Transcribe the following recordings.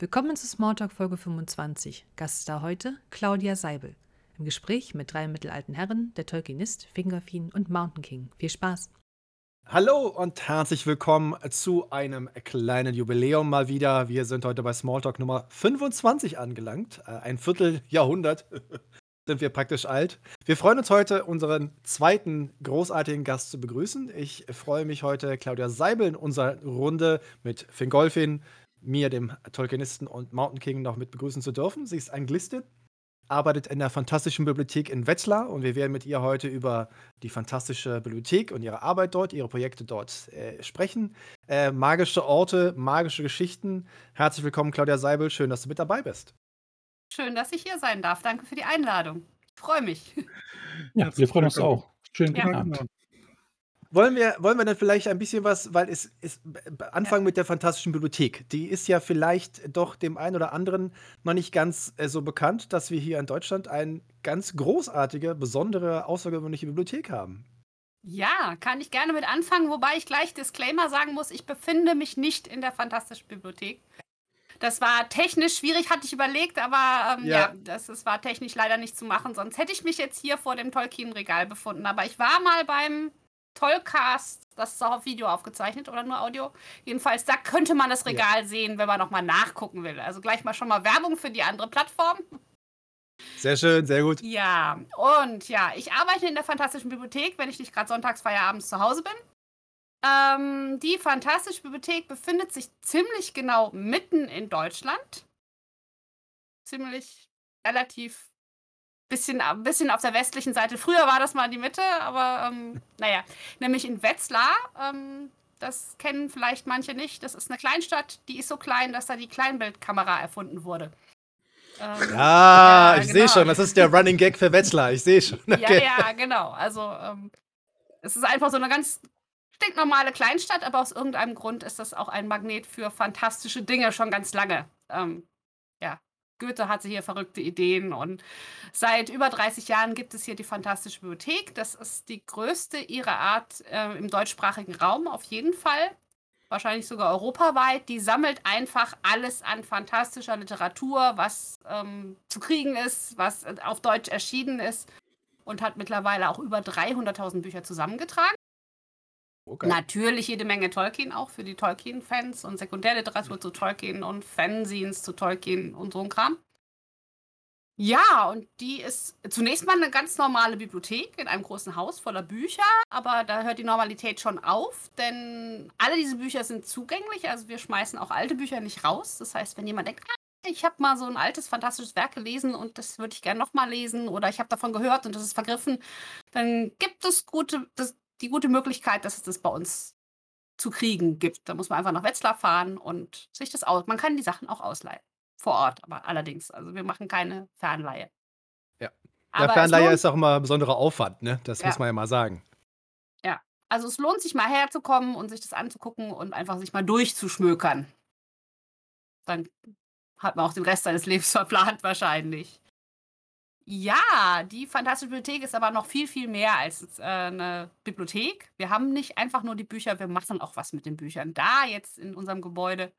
Willkommen zu Smalltalk Folge 25. Gaststar heute Claudia Seibel. Im Gespräch mit drei mittelalten Herren, der Tolkienist, Fingerfin und Mountain King. Viel Spaß! Hallo und herzlich willkommen zu einem kleinen Jubiläum mal wieder. Wir sind heute bei Smalltalk Nummer 25 angelangt. Äh, ein Vierteljahrhundert sind wir praktisch alt. Wir freuen uns heute, unseren zweiten großartigen Gast zu begrüßen. Ich freue mich heute, Claudia Seibel in unserer Runde mit Finn Golfin, mir, dem Tolkienisten und Mountain King, noch mit begrüßen zu dürfen. Sie ist Anglistin arbeitet in der Fantastischen Bibliothek in Wetzlar und wir werden mit ihr heute über die Fantastische Bibliothek und ihre Arbeit dort, ihre Projekte dort äh, sprechen. Äh, magische Orte, magische Geschichten. Herzlich willkommen, Claudia Seibel. Schön, dass du mit dabei bist. Schön, dass ich hier sein darf. Danke für die Einladung. Ich freue mich. Ja, wir freuen uns auch. Schönen guten ja. Abend. Wollen wir, wollen wir dann vielleicht ein bisschen was, weil es ist anfangen mit der Fantastischen Bibliothek. Die ist ja vielleicht doch dem einen oder anderen noch nicht ganz äh, so bekannt, dass wir hier in Deutschland eine ganz großartige, besondere, außergewöhnliche Bibliothek haben. Ja, kann ich gerne mit anfangen, wobei ich gleich Disclaimer sagen muss, ich befinde mich nicht in der Fantastischen Bibliothek. Das war technisch schwierig, hatte ich überlegt, aber ähm, ja, ja das, das war technisch leider nicht zu machen. Sonst hätte ich mich jetzt hier vor dem Tolkien-Regal befunden. Aber ich war mal beim Tollcast, das ist auch auf Video aufgezeichnet oder nur Audio. Jedenfalls, da könnte man das Regal ja. sehen, wenn man nochmal nachgucken will. Also gleich mal schon mal Werbung für die andere Plattform. Sehr schön, sehr gut. Ja, und ja, ich arbeite in der Fantastischen Bibliothek, wenn ich nicht gerade sonntags feierabends zu Hause bin. Ähm, die Fantastische Bibliothek befindet sich ziemlich genau mitten in Deutschland. Ziemlich relativ bisschen, ein bisschen auf der westlichen Seite. Früher war das mal die Mitte, aber ähm, naja, nämlich in Wetzlar. Ähm, das kennen vielleicht manche nicht. Das ist eine Kleinstadt, die ist so klein, dass da die Kleinbildkamera erfunden wurde. Ähm, ja, ich genau. sehe schon, das ist der Running Gag für Wetzlar. Ich sehe schon. Okay. Ja, ja, genau. Also, ähm, es ist einfach so eine ganz stinknormale Kleinstadt, aber aus irgendeinem Grund ist das auch ein Magnet für fantastische Dinge schon ganz lange. Ähm, Goethe hatte hier verrückte Ideen und seit über 30 Jahren gibt es hier die Fantastische Bibliothek. Das ist die größte ihrer Art äh, im deutschsprachigen Raum auf jeden Fall. Wahrscheinlich sogar europaweit. Die sammelt einfach alles an fantastischer Literatur, was ähm, zu kriegen ist, was auf Deutsch erschienen ist und hat mittlerweile auch über 300.000 Bücher zusammengetragen. Okay. Natürlich jede Menge Tolkien auch für die Tolkien-Fans und Sekundärliteratur zu Tolkien und Fanzines zu Tolkien und so ein Kram. Ja, und die ist zunächst mal eine ganz normale Bibliothek in einem großen Haus voller Bücher, aber da hört die Normalität schon auf, denn alle diese Bücher sind zugänglich, also wir schmeißen auch alte Bücher nicht raus. Das heißt, wenn jemand denkt, ah, ich habe mal so ein altes, fantastisches Werk gelesen und das würde ich gerne nochmal lesen oder ich habe davon gehört und das ist vergriffen, dann gibt es gute, das, die gute Möglichkeit, dass es das bei uns zu kriegen gibt. Da muss man einfach nach Wetzlar fahren und sich das aus. Man kann die Sachen auch ausleihen. Vor Ort, aber allerdings. Also wir machen keine Fernleihe. Ja. Aber ja, Fernleihe ist auch immer ein besonderer Aufwand, ne? Das ja. muss man ja mal sagen. Ja. Also es lohnt sich mal herzukommen und sich das anzugucken und einfach sich mal durchzuschmökern. Dann hat man auch den Rest seines Lebens verplant wahrscheinlich. Ja, die Fantastische Bibliothek ist aber noch viel, viel mehr als äh, eine Bibliothek. Wir haben nicht einfach nur die Bücher, wir machen auch was mit den Büchern. Da jetzt in unserem Gebäude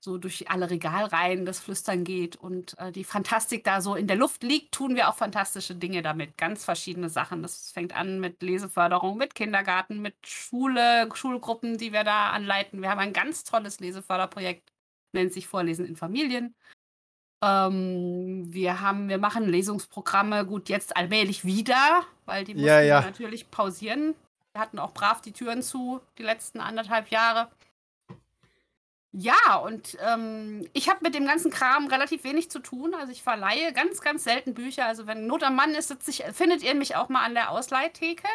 so durch alle Regalreihen das Flüstern geht und äh, die Fantastik da so in der Luft liegt, tun wir auch fantastische Dinge damit. Ganz verschiedene Sachen. Das fängt an mit Leseförderung, mit Kindergarten, mit Schule, Schulgruppen, die wir da anleiten. Wir haben ein ganz tolles Leseförderprojekt, nennt sich Vorlesen in Familien. Ähm, wir haben wir machen Lesungsprogramme, gut, jetzt allmählich wieder, weil die mussten Ja, ja. natürlich pausieren. Wir hatten auch brav die Türen zu, die letzten anderthalb Jahre. Ja, und ähm, ich habe mit dem ganzen Kram relativ wenig zu tun. Also ich verleihe ganz, ganz selten Bücher. Also wenn Not am Mann ist, ich, findet ihr mich auch mal an der Ausleihtheke.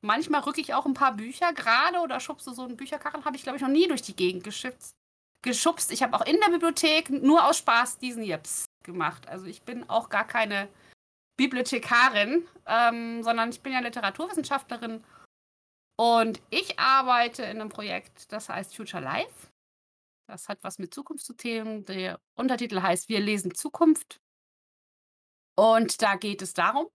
Manchmal rücke ich auch ein paar Bücher gerade oder schubse so einen Bücherkarren. Habe ich, glaube ich, noch nie durch die Gegend geschützt geschubst. Ich habe auch in der Bibliothek nur aus Spaß diesen Jeps gemacht. Also ich bin auch gar keine Bibliothekarin, ähm, sondern ich bin ja Literaturwissenschaftlerin. Und ich arbeite in einem Projekt, das heißt Future Life. Das hat was mit Zukunft zu tun. Der Untertitel heißt Wir lesen Zukunft. Und da geht es darum,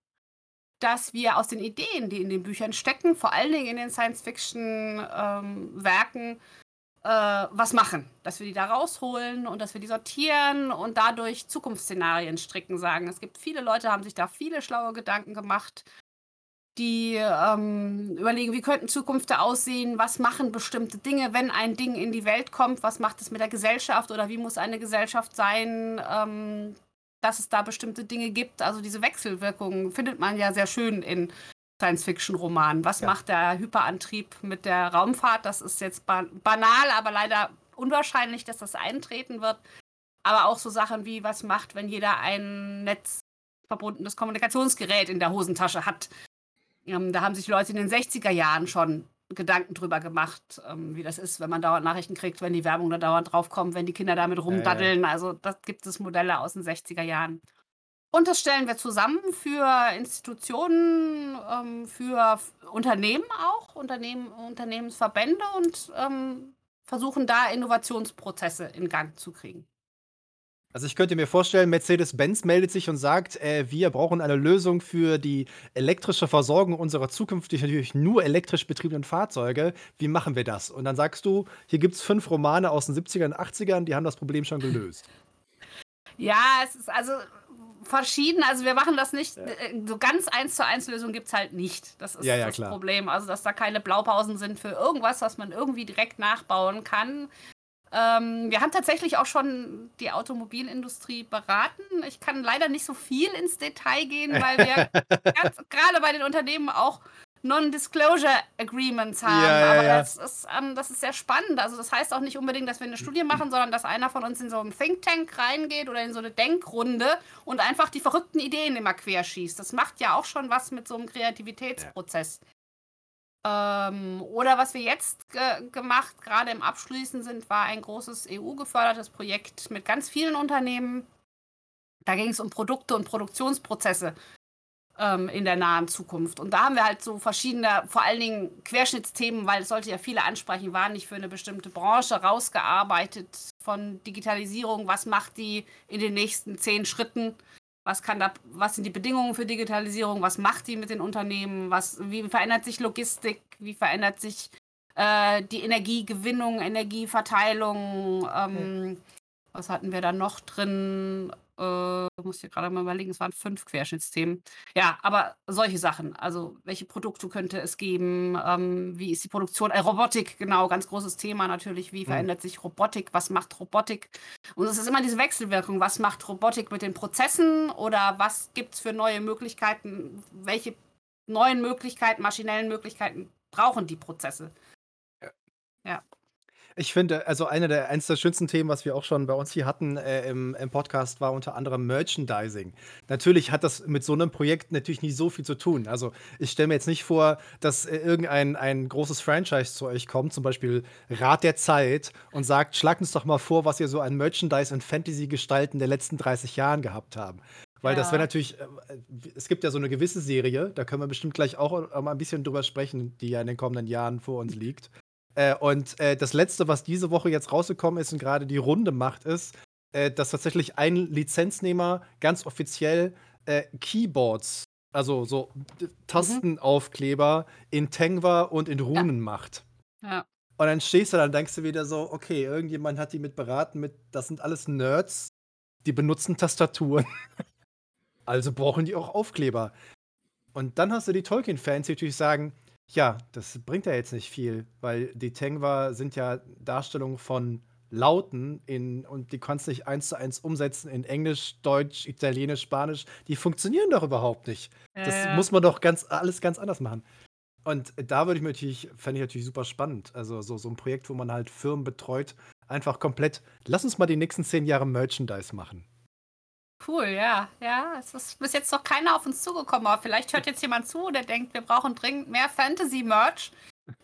dass wir aus den Ideen, die in den Büchern stecken, vor allen Dingen in den Science-Fiction-Werken, ähm, äh, was machen. Dass wir die da rausholen und dass wir die sortieren und dadurch Zukunftsszenarien stricken, sagen. Es gibt viele Leute, haben sich da viele schlaue Gedanken gemacht, die ähm, überlegen, wie könnten Zukünfte aussehen, was machen bestimmte Dinge, wenn ein Ding in die Welt kommt, was macht es mit der Gesellschaft oder wie muss eine Gesellschaft sein, ähm, dass es da bestimmte Dinge gibt. Also diese Wechselwirkungen findet man ja sehr schön in Science-Fiction-Romanen. Was ja. macht der Hyperantrieb mit der Raumfahrt? Das ist jetzt banal, aber leider unwahrscheinlich, dass das eintreten wird. Aber auch so Sachen wie, was macht, wenn jeder ein netzverbundenes Kommunikationsgerät in der Hosentasche hat? Ähm, da haben sich Leute in den 60er Jahren schon Gedanken drüber gemacht, ähm, wie das ist, wenn man dauernd Nachrichten kriegt, wenn die Werbung da dauernd draufkommt, wenn die Kinder damit rumdaddeln. Ja. Also das gibt es Modelle aus den 60er Jahren. Und das stellen wir zusammen für Institutionen, ähm, für Unternehmen auch, Unternehmen, Unternehmensverbände und ähm, versuchen da Innovationsprozesse in Gang zu kriegen. Also ich könnte mir vorstellen, Mercedes-Benz meldet sich und sagt, äh, wir brauchen eine Lösung für die elektrische Versorgung unserer zukünftig natürlich nur elektrisch betriebenen Fahrzeuge. Wie machen wir das? Und dann sagst du, hier gibt es fünf Romane aus den 70ern und 80ern, die haben das Problem schon gelöst. Ja, es ist also verschieden. Also wir machen das nicht, äh, so ganz eins zu eins Lösung gibt es halt nicht. Das ist ja, ja, das klar. Problem. Also dass da keine Blaupausen sind für irgendwas, was man irgendwie direkt nachbauen kann. Ähm, wir haben tatsächlich auch schon die Automobilindustrie beraten. Ich kann leider nicht so viel ins Detail gehen, weil wir gerade bei den Unternehmen auch Non-Disclosure Agreements haben. Ja, ja, Aber ja. Das, ist, ähm, das ist sehr spannend. Also das heißt auch nicht unbedingt, dass wir eine Studie machen, sondern dass einer von uns in so einen Think Tank reingeht oder in so eine Denkrunde und einfach die verrückten Ideen immer querschießt. Das macht ja auch schon was mit so einem Kreativitätsprozess. Ähm, oder was wir jetzt ge gemacht, gerade im Abschließen sind, war ein großes EU-gefördertes Projekt mit ganz vielen Unternehmen. Da ging es um Produkte und Produktionsprozesse ähm, in der nahen Zukunft. Und da haben wir halt so verschiedene, vor allen Dingen Querschnittsthemen, weil es sollte ja viele ansprechen, waren nicht für eine bestimmte Branche rausgearbeitet von Digitalisierung. Was macht die in den nächsten zehn Schritten? Was, kann da, was sind die Bedingungen für Digitalisierung? Was macht die mit den Unternehmen? Was, wie verändert sich Logistik? Wie verändert sich äh, die Energiegewinnung, Energieverteilung? Ähm, was hatten wir da noch drin? Äh, muss ich gerade mal überlegen, es waren fünf Querschnittsthemen. Ja, aber solche Sachen. Also, welche Produkte könnte es geben? Ähm, wie ist die Produktion? Äh, Robotik, genau, ganz großes Thema natürlich. Wie mhm. verändert sich Robotik? Was macht Robotik? Und es ist immer diese Wechselwirkung. Was macht Robotik mit den Prozessen? Oder was gibt es für neue Möglichkeiten? Welche neuen Möglichkeiten, maschinellen Möglichkeiten brauchen die Prozesse? Ja. ja. Ich finde, also eine der, eines der schönsten Themen, was wir auch schon bei uns hier hatten äh, im, im Podcast, war unter anderem Merchandising. Natürlich hat das mit so einem Projekt natürlich nicht so viel zu tun. Also ich stelle mir jetzt nicht vor, dass äh, irgendein ein großes Franchise zu euch kommt, zum Beispiel Rat der Zeit, und sagt, schlagt uns doch mal vor, was ihr so an Merchandise und Fantasy-Gestalten der letzten 30 Jahren gehabt haben. Weil ja. das wäre natürlich, äh, es gibt ja so eine gewisse Serie, da können wir bestimmt gleich auch mal ein bisschen drüber sprechen, die ja in den kommenden Jahren vor uns liegt. Äh, und äh, das letzte, was diese Woche jetzt rausgekommen ist und gerade die Runde macht, ist, äh, dass tatsächlich ein Lizenznehmer ganz offiziell äh, Keyboards, also so Tastenaufkleber mhm. in Tengwa und in Runen ja. macht. Ja. Und dann stehst du da und denkst du wieder so, okay, irgendjemand hat die mit beraten, mit, das sind alles Nerds, die benutzen Tastaturen. also brauchen die auch Aufkleber. Und dann hast du die Tolkien-Fans, die natürlich sagen, ja, das bringt ja jetzt nicht viel, weil die Tengwa sind ja Darstellungen von Lauten in, und die kannst du nicht eins zu eins umsetzen in Englisch, Deutsch, Italienisch, Spanisch. Die funktionieren doch überhaupt nicht. Ja, das ja. muss man doch ganz, alles ganz anders machen. Und da würde ich mir natürlich, fände ich natürlich super spannend. Also so, so ein Projekt, wo man halt Firmen betreut, einfach komplett, lass uns mal die nächsten zehn Jahre Merchandise machen. Cool, ja. Ja, es ist bis jetzt noch keiner auf uns zugekommen, aber vielleicht hört jetzt jemand zu, der denkt, wir brauchen dringend mehr Fantasy-Merch.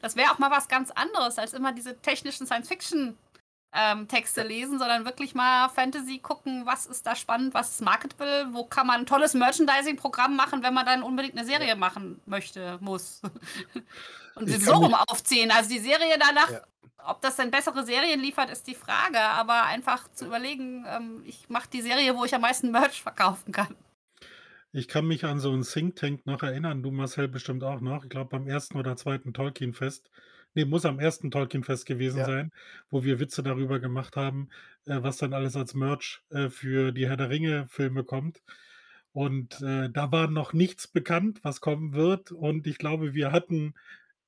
Das wäre auch mal was ganz anderes, als immer diese technischen Science-Fiction- ähm, lesen, sondern wirklich mal Fantasy gucken, was ist da spannend, was ist marketable, wo kann man ein tolles Merchandising-Programm machen, wenn man dann unbedingt eine Serie machen möchte, muss. Und sie so rum aufziehen. Also die Serie danach ja. Ob das denn bessere Serien liefert, ist die Frage. Aber einfach zu überlegen, ähm, ich mache die Serie, wo ich am meisten Merch verkaufen kann. Ich kann mich an so einen Think Tank noch erinnern, du Marcel bestimmt auch noch. Ich glaube beim ersten oder zweiten Tolkien-Fest. Ne, muss am ersten Tolkien-Fest gewesen Ja. sein, wo wir Witze darüber gemacht haben, äh, was dann alles als Merch, äh, für die Herr-der-Ringe-Filme kommt. Und, äh, da war noch nichts bekannt, was kommen wird. Und ich glaube, wir hatten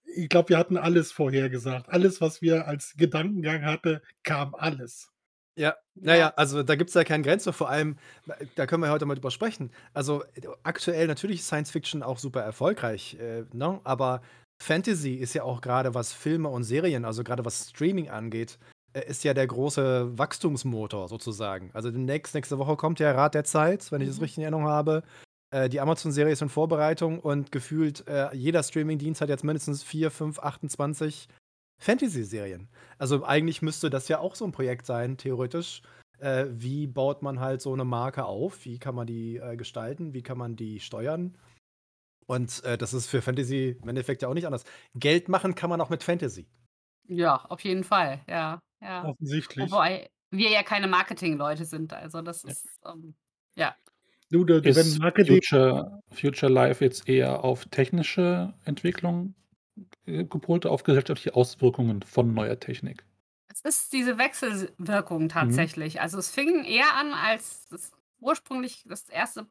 ich glaube, wir hatten alles vorhergesagt. Alles, was wir als Gedankengang hatte, kam alles. Ja, na Ja. ja, also da gibt's ja keine Grenze, vor allem, äh, da können wir heute mal drüber sprechen. Also, äh, aktuell natürlich ist Science Fiction auch super erfolgreich, äh, ne? Aber Fantasy ist ja auch grade, was Filme und Serien, also grade was Streaming angeht, äh, ist ja der große Wachstumsmotor sozusagen. Also demnächst nächste Woche kommt ja Rat der Zeit, wenn ich das Mhm. richtig in Erinnerung habe. Äh, die Amazon-Serie ist in Vorbereitung und gefühlt, äh, jeder Streamingdienst hat jetzt mindestens 4, 5, 28 Fantasy-Serien. Also, eigentlich müsste das ja auch so 'n Projekt sein, theoretisch. Äh, wie baut man halt so 'ne Marke auf? Wie kann man die, äh, gestalten? Wie kann man die steuern? Und, äh, das ist für Fantasy im Endeffekt ja auch nicht anders. Geld machen kann man auch mit Fantasy. Ja, auf jeden Fall, ja, ja. Offensichtlich. Wobei wir ja keine Marketingleute sind, also das Ja. ist, ähm ja. Du, da wenn Ist Marketing Future Future Life jetzt eher auf technische Entwicklung, äh, gepolt, auf gesellschaftliche Auswirkungen von neuer Technik? Es ist diese Wechselwirkung Mhm. tatsächlich. Also, es fing eher an als das ursprünglich das 1.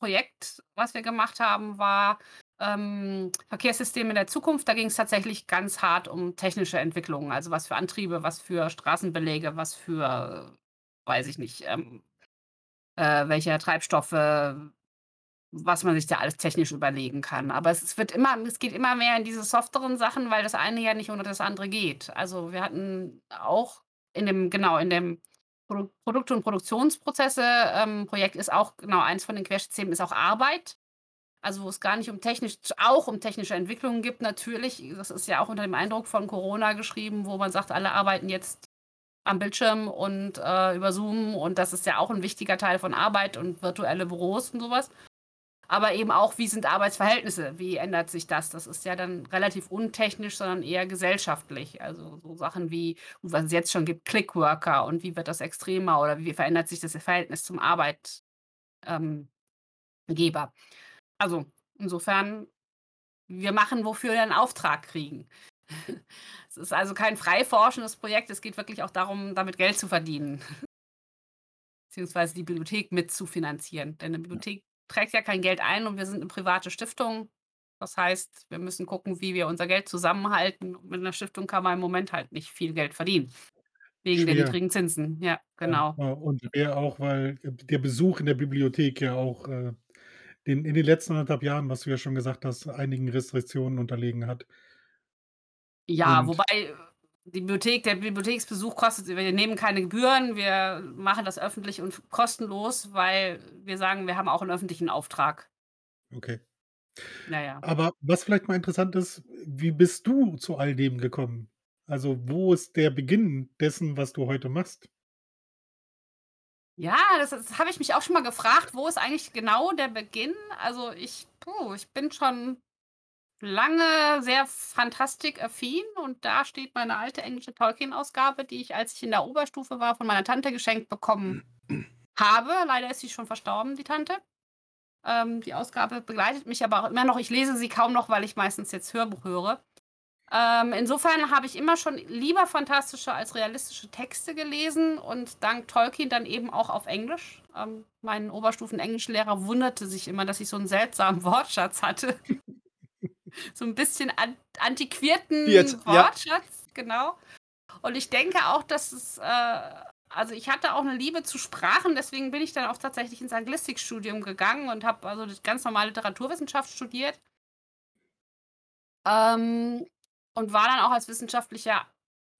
Projekt, was wir gemacht haben, war, ähm, Verkehrssysteme der Zukunft. Da ging's tatsächlich ganz hart um technische Entwicklungen, also was für Antriebe, was für Straßenbeläge, was für, weiß ich nicht, ähm, äh, welche Treibstoffe, was man sich da alles technisch überlegen kann. Aber es wird immer es geht immer mehr in diese softeren Sachen, weil das eine ja nicht ohne das andere geht. Also, wir hatten auch in dem genau, in dem Produ Produkt und Produktionsprozesse, ähm, Projekt ist auch genau, eins von den Querschnittsthemen ist auch Arbeit. Also, wo es gar nicht um technisch auch um technische Entwicklungen gibt natürlich. Das ist ja auch unter dem Eindruck von Corona geschrieben, wo man sagt, alle arbeiten jetzt am Bildschirm und, äh, über Zoom und das ist ja auch 'n wichtiger Teil von Arbeit und virtuelle Büros und so was. Aber eben auch, wie sind Arbeitsverhältnisse? Wie ändert sich das? Das ist ja dann relativ untechnisch, sondern eher gesellschaftlich. Also, so Sachen wie was es jetzt schon gibt, Clickworker und wie wird das extremer oder wie verändert sich das Verhältnis zum Arbeit ähm. Also, insofern, wir machen, wofür wir 'n Auftrag kriegen. Es ist also kein frei forschendes Projekt. Es geht wirklich auch darum, damit Geld zu verdienen. Beziehungsweise die Bibliothek mitzufinanzieren. Denn 'ne Bibliothek trägt ja kein Geld ein und wir sind 'ne private Stiftung. Das heißt, wir müssen gucken, wie wir unser Geld zusammenhalten. Und mit 'ner Stiftung kann man im Moment halt nicht viel Geld verdienen. Wegen der Schwer. niedrigen Zinsen. Ja, Ja, genau. äh, und schwer auch, weil, äh, der Besuch in der Bibliothek ja auch, äh, den in den letzten 1 1/2 Jahren, was du ja schon gesagt hast, einigen Restriktionen unterlegen hat. Ja, Und wobei, die Bibliothek der Bibliotheksbesuch kostet wir nehmen keine Gebühren. Wir machen das öffentlich und kostenlos, weil wir sagen, wir haben auch 'n öffentlichen Auftrag. Okay. Ja, ja. Aber was vielleicht mal interessant ist, wie bist du zu all dem gekommen? Also, wo ist der Beginn dessen, was du heute machst? Ja, das das habe ich mich auch schon mal gefragt, wo ist eigentlich genau der Beginn? Also, ich puh, ich bin schon lange sehr phantastikaffin und da steht meine alte englische Tolkien-Ausgabe, die ich, als ich in der Oberstufe war, von meiner Tante geschenkt bekommen habe. Leider ist sie schon verstorben, die Tante. Ähm, die Ausgabe begleitet mich aber auch immer noch. Ich lese sie kaum noch, weil ich meistens jetzt Hörbuch höre. Ähm, insofern habe ich immer schon lieber fantastische als realistische Texte gelesen und dank Tolkien dann eben auch auf Englisch. Ähm, mein Oberstufen-Englischlehrer wunderte sich immer, dass ich so 'n seltsamen Wortschatz hatte. So 'n bisschen an antiquierten Jetzt, ja. Wortschatz, genau. Und ich denke auch, dass es, äh also, ich hatte auch 'ne Liebe zu Sprachen, deswegen bin ich dann auch tatsächlich ins Anglistikstudium gegangen und habe also ganz normal Literaturwissenschaft studiert. Ähm, und war dann auch als wissenschaftlicher,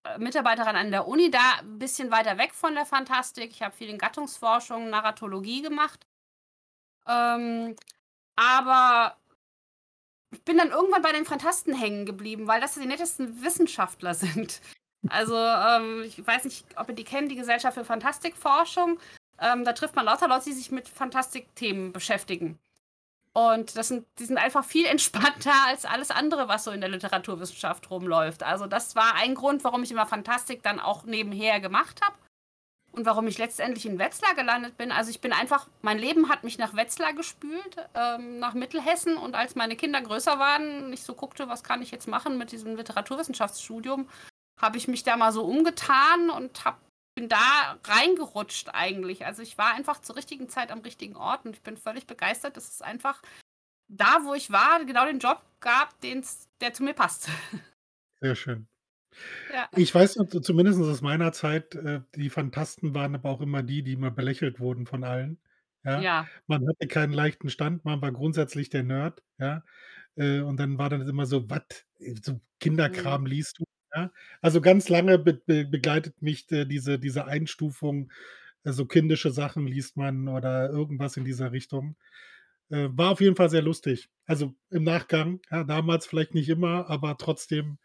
äh, Mitarbeiterin an der Uni da 'n bisschen weiter weg von der Fantastik. Ich habe viel in Gattungsforschung, Narratologie gemacht. Ähm, aber bin dann irgendwann bei den Phantasten hängen geblieben, weil das die nettesten Wissenschaftler sind. Also, ähm, ich weiß nicht, ob ihr die kennt, die Gesellschaft für Phantastikforschung. Ähm, da trifft man lauter Leute, die sich mit Phantastikthemen beschäftigen. Und das sind die sind einfach viel entspannter als alles andere, was so in der Literaturwissenschaft rumläuft. Also, das war ein Grund, warum ich immer Fantastik dann auch nebenher gemacht habe. Und warum ich letztendlich in Wetzlar gelandet bin, also ich bin einfach, mein Leben hat mich nach Wetzlar gespült, ähm, nach Mittelhessen. Und als meine Kinder größer waren, ich so guckte, was kann ich jetzt machen mit diesem Literaturwissenschaftsstudium, habe ich mich da mal so umgetan und hab, bin da reingerutscht eigentlich. Also ich war einfach zur richtigen Zeit am richtigen Ort und ich bin völlig begeistert, dass es einfach da, wo ich war, genau den Job gab, den's, der zu mir passt. Sehr schön. Ja. Ich weiß noch, zumindest aus meiner Zeit, äh, die Phantasten waren aber auch immer die, die immer belächelt wurden von allen. Ja. Ja. Man hatte keinen leichten Stand, man war grundsätzlich der Nerd, ja. Äh, und dann war dann immer so, was, so Mhm. Kinderkram liest du, ja. Also ganz lange be be begleitet mich äh, diese, diese Einstufung, äh, so kindische Sachen liest man oder irgendwas in dieser Richtung. Äh, war auf jeden Fall sehr lustig. Also im Nachgang, ja, damals vielleicht nicht immer, aber trotzdem,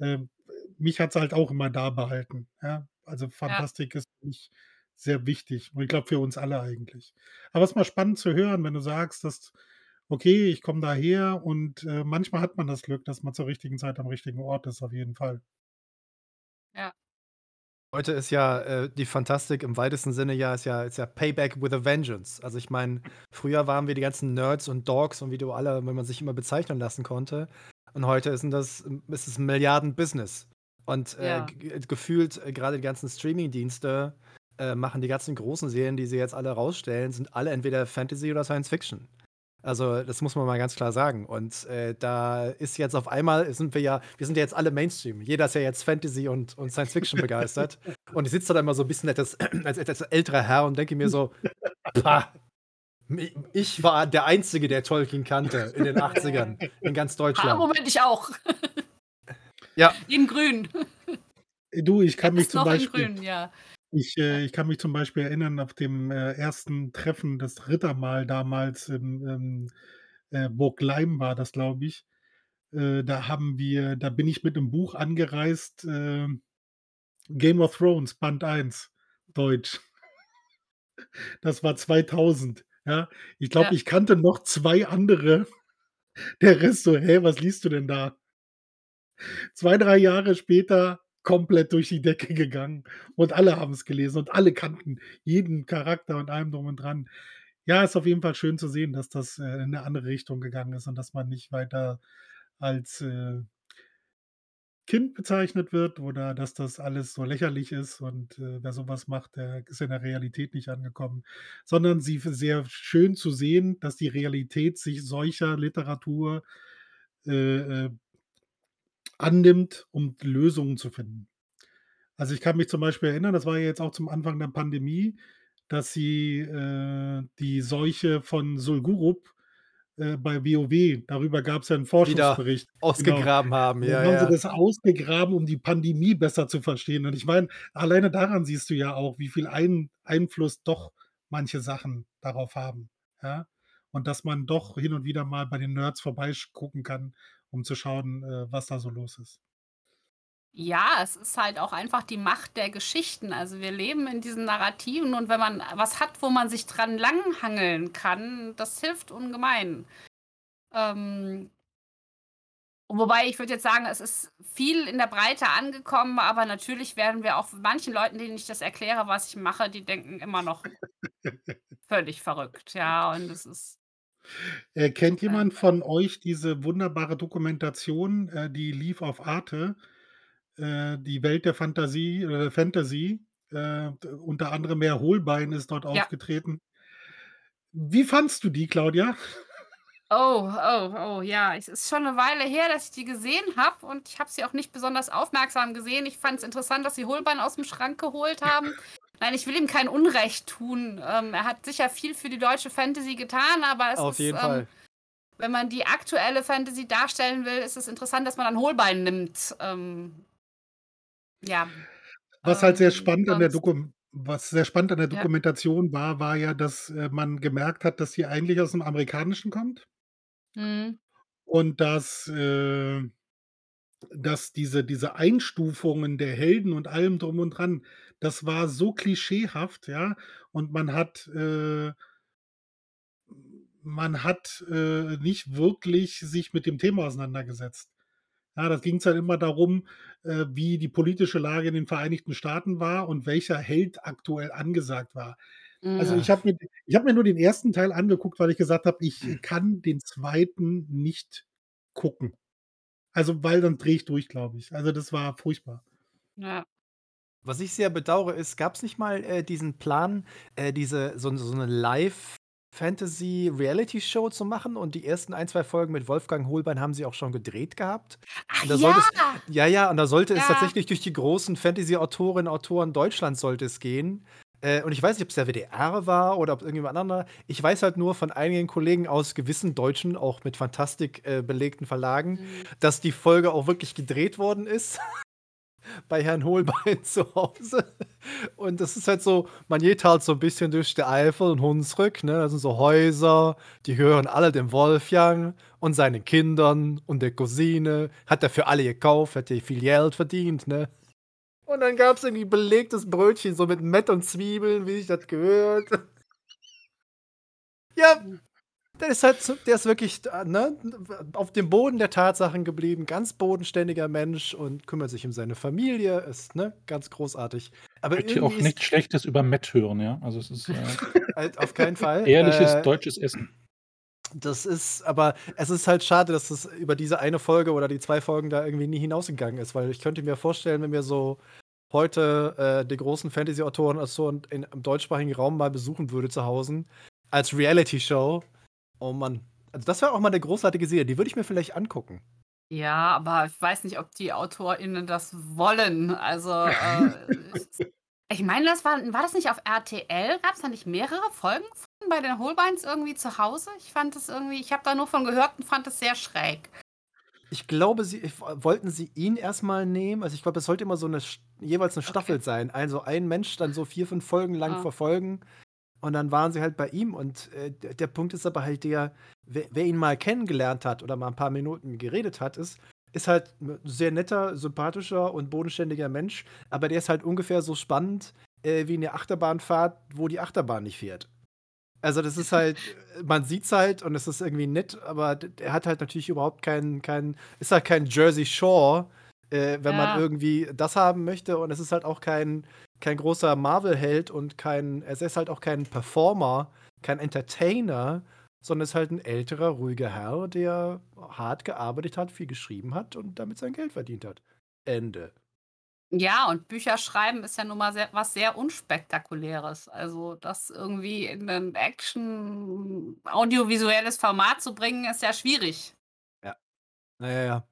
ähm, mich hat es halt auch immer da behalten, ja. Also Ja. Fantastik ist für mich sehr wichtig und ich glaube für uns alle eigentlich. Aber es ist mal spannend zu hören, wenn du sagst, dass okay, ich komme daher und, äh, manchmal hat man das Glück, dass man zur richtigen Zeit am richtigen Ort ist, auf jeden Fall. Ja. Heute ist ja, äh, die Fantastik im weitesten Sinne ja ist ja ist ja Payback with a Vengeance. Also, ich meine, früher waren wir die ganzen Nerds und Dogs und wie du alle wenn man sich immer bezeichnen lassen konnte. Und heute sind das ist es 'n Milliarden-Business. Und, äh, Ja. g gefühlt, äh, grade die ganzen Streamingdienste, äh, machen die ganzen großen Serien, die sie jetzt alle rausstellen, sind alle entweder Fantasy oder Science Fiction. Also, das muss man mal ganz klar sagen. Und, äh, da ist jetzt auf einmal sind wir ja wir sind ja jetzt alle Mainstream. Jeder ist ja jetzt Fantasy und und Science Fiction begeistert. Und ich sitze da immer so 'n bisschen etwas als etwas älterer Herr und denke mir so: „Pah, ich war der Einzige, der Tolkien kannte in den 80ern in ganz Ah, Deutschland.“ Moment, ich auch. Ja. In grün. Äh, du, ich kann mich zum in Beispiel grün, ja. ich, äh ich kann mich zum Beispiel erinnern, auf dem, äh, ersten Treffen, das Rittermahl damals im, ähm, äh, Burg Leim war das, glaube ich. Äh, da haben wir da bin ich mit 'nem Buch angereist, ähm, Game of Thrones, Band 1, Deutsch. Das war 2000, ja. Ich glaube, Ja. ich kannte noch 2 andere. Der Rest so: „Hä, was liest du denn da?“ 2, 3 Jahre später komplett durch die Decke gegangen und alle haben's gelesen und alle kannten jeden Charakter und allem drum und dran. Ja, ist auf jeden Fall schön zu sehen, dass das, äh, in 'ne andere Richtung gegangen ist und dass man nicht weiter als, äh Kind bezeichnet wird oder dass das alles so lächerlich ist und, äh, wer so was macht, der ist in der Realität nicht angekommen. Sondern sie sehr schön zu sehen, dass die Realität sich solcher Literatur, äh, äh annimmt, um Lösungen zu finden. Also, ich kann mich zum Beispiel erinnern, das war ja jetzt auch zum Anfang der Pandemie, dass sie, äh, die Seuche von Sulgurup, äh, bei WoW darüber gab's ja 'n Wieder Forschungsbericht. Genau. ausgegraben haben, Und ja, dann haben sie ja. das ausgegraben, um die Pandemie besser zu verstehen. Und ich meine, alleine daran siehst du ja auch, wie viel Ein Einfluss doch manche Sachen darauf haben, ja? Und dass man doch hin und wieder mal bei den Nerds vorbeisch gucken kann, um zu schauen, äh, was da so los ist. Ja, es ist halt auch einfach die Macht der Geschichten. Also, wir leben in diesen Narrativen und wenn man was hat, wo man sich dran langhangeln kann, das hilft ungemein. Ähm wobei ich würde jetzt sagen, es ist viel in der Breite angekommen, aber natürlich werden wir auch manchen Leuten, denen ich das erkläre, was ich mache, die denken immer noch völlig verrückt, ja, und es ist Äh, kennt äh jemand von euch diese wunderbare Dokumentation, äh, die lief auf Arte, äh, die Welt der Fantasie äh, Fantasy? Äh, unter anderem Herr Holbein ist dort Ja. aufgetreten. Wie fandst du die, Claudia? Oh, oh, oh, ja. Es ist schon 'ne Weile her, dass ich die gesehen habe und ich habe sie auch nicht besonders aufmerksam gesehen. Ich fand's interessant, dass sie Holbein aus'm Schrank geholt haben. Nein, ich will ihm kein Unrecht tun. Ähm, er hat sicher viel für die deutsche Fantasy getan, aber es Auf ist, jeden ähm Fall. wenn man die aktuelle Fantasy darstellen will, ist es interessant, dass man dann Holbein nimmt. Ähm ja, Was halt sehr ähm, spannend an der sonst Dokum was sehr spannend an der Ja. Dokumentation war, war ja, dass, äh, man gemerkt hat, dass sie eigentlich aus'm Amerikanischen kommt Mhm. und dass, äh dass diese diese Einstufungen der Helden und allem drum und dran, das war so klischeehaft, ja? Und man hat, äh man hat, äh, nicht wirklich sich mit dem Thema auseinandergesetzt. Ja, das ging halt immer darum, äh, wie die politische Lage in den Vereinigten Staaten war und welcher Held aktuell angesagt war. Also, Mhm. ich habe mir ich habe mir nur den ersten Teil angeguckt, weil ich gesagt habe, ich kann den zweiten nicht gucken. Also, weil dann drehe ich durch, glaube ich. Also, das war furchtbar. Ja. Was ich sehr bedauere, ist, gab's nicht mal, äh, diesen Plan, äh, diese so so 'ne Live-Fantasy-Reality-Show zu machen und die ersten 1, 2 Folgen mit Wolfgang Hohlbein haben sie auch schon gedreht gehabt. Ach Und da sollte es ja! ja, ja, und da sollte es Ja. tatsächlich durch die großen Fantasy-Autorinnen, Autoren Deutschlands sollte es gehen. Äh, und ich weiß nicht, ob's der WDR war oder ob irgendjemand anderer. Ich weiß halt nur von einigen Kollegen aus gewissen deutschen, auch mit Fantastik, äh, belegten Verlagen, Mhm. dass die Folge auch wirklich gedreht worden ist bei Herrn Hohlbein zu Hause. Und das ist halt so, man geht halt so 'n bisschen durch die Eifel und Hunsrück, ne? Das sind so Häuser, die gehören alle dem Wolfgang und seinen Kindern und der Cousine. Hat er für alle gekauft, hat er viel Geld verdient, ne? Und dann gab's irgendwie belegtes Brötchen, so mit Mett und Zwiebeln, wie sich das gehört. Ja, der ist halt der ist wirklich da, ne, auf dem Boden der Tatsachen geblieben, ganz bodenständiger Mensch und kümmert sich um seine Familie, ist, ne, ganz großartig. Aber Ich möchte auch nichts Schlechtes über Matt hören, ja? Also, es ist, äh Halt auf keinen Fall. ehrliches Äh deutsches Essen. Das ist aber es ist halt schade, dass es über diese eine Folge oder die 2 Folgen da irgendwie nie hinausgegangen ist, weil ich könnte mir vorstellen, wenn wir so heute, äh, die großen Fantasy-Autoren so in im deutschsprachigen Raum mal besuchen würde zu Hause als Reality-Show. Oh Mann. Also, das wäre auch mal 'ne großartige Serie, die würde ich mir vielleicht angucken. Ja, aber ich weiß nicht, ob die AutorInnen das wollen. Also, äh, ich meine, das war war das nicht auf RTL? Gab's da nicht mehrere Folgen von bei den Holbeins irgendwie zu Hause? Ich fand das irgendwie ich habe da nur von gehört und fand das sehr schräg. Ich glaube, sie w wollten sie ihn erst mal nehmen. Also, ich glaube, es sollte immer so 'ne st jeweils 'ne Staffel Okay. sein. Also, ein Mensch dann so 4, 5 Folgen lang Ah. verfolgen und dann waren sie halt bei ihm und, äh, der Punkt ist aber halt der, wer wer ihn mal kennengelernt hat oder mal 'n paar Minuten geredet hat, ist ist halt 'n sehr netter, sympathischer und bodenständiger Mensch, aber der ist halt ungefähr so spannend, äh, wie 'ne Achterbahnfahrt, wo die Achterbahn nicht fährt. Also, das ist halt man sieht's halt und es ist irgendwie nett, aber d der hat halt natürlich überhaupt keinen keinen ist halt kein Jersey Shore, äh, wenn man Ja. irgendwie das haben möchte und es ist halt auch kein kein großer Marvel-Held und kein es ist halt auch kein Performer, kein Entertainer, sondern ist halt 'n älterer, ruhiger Herr, der hart gearbeitet hat, viel geschrieben hat und damit sein Geld verdient hat. Ende. Ja, und Bücher schreiben ist ja nun mal sehr was sehr Unspektakuläres. Also, das irgendwie in 'nen Action audiovisuelles Format zu bringen, ist ja schwierig. Ja. Ja, ja, ja. Ja.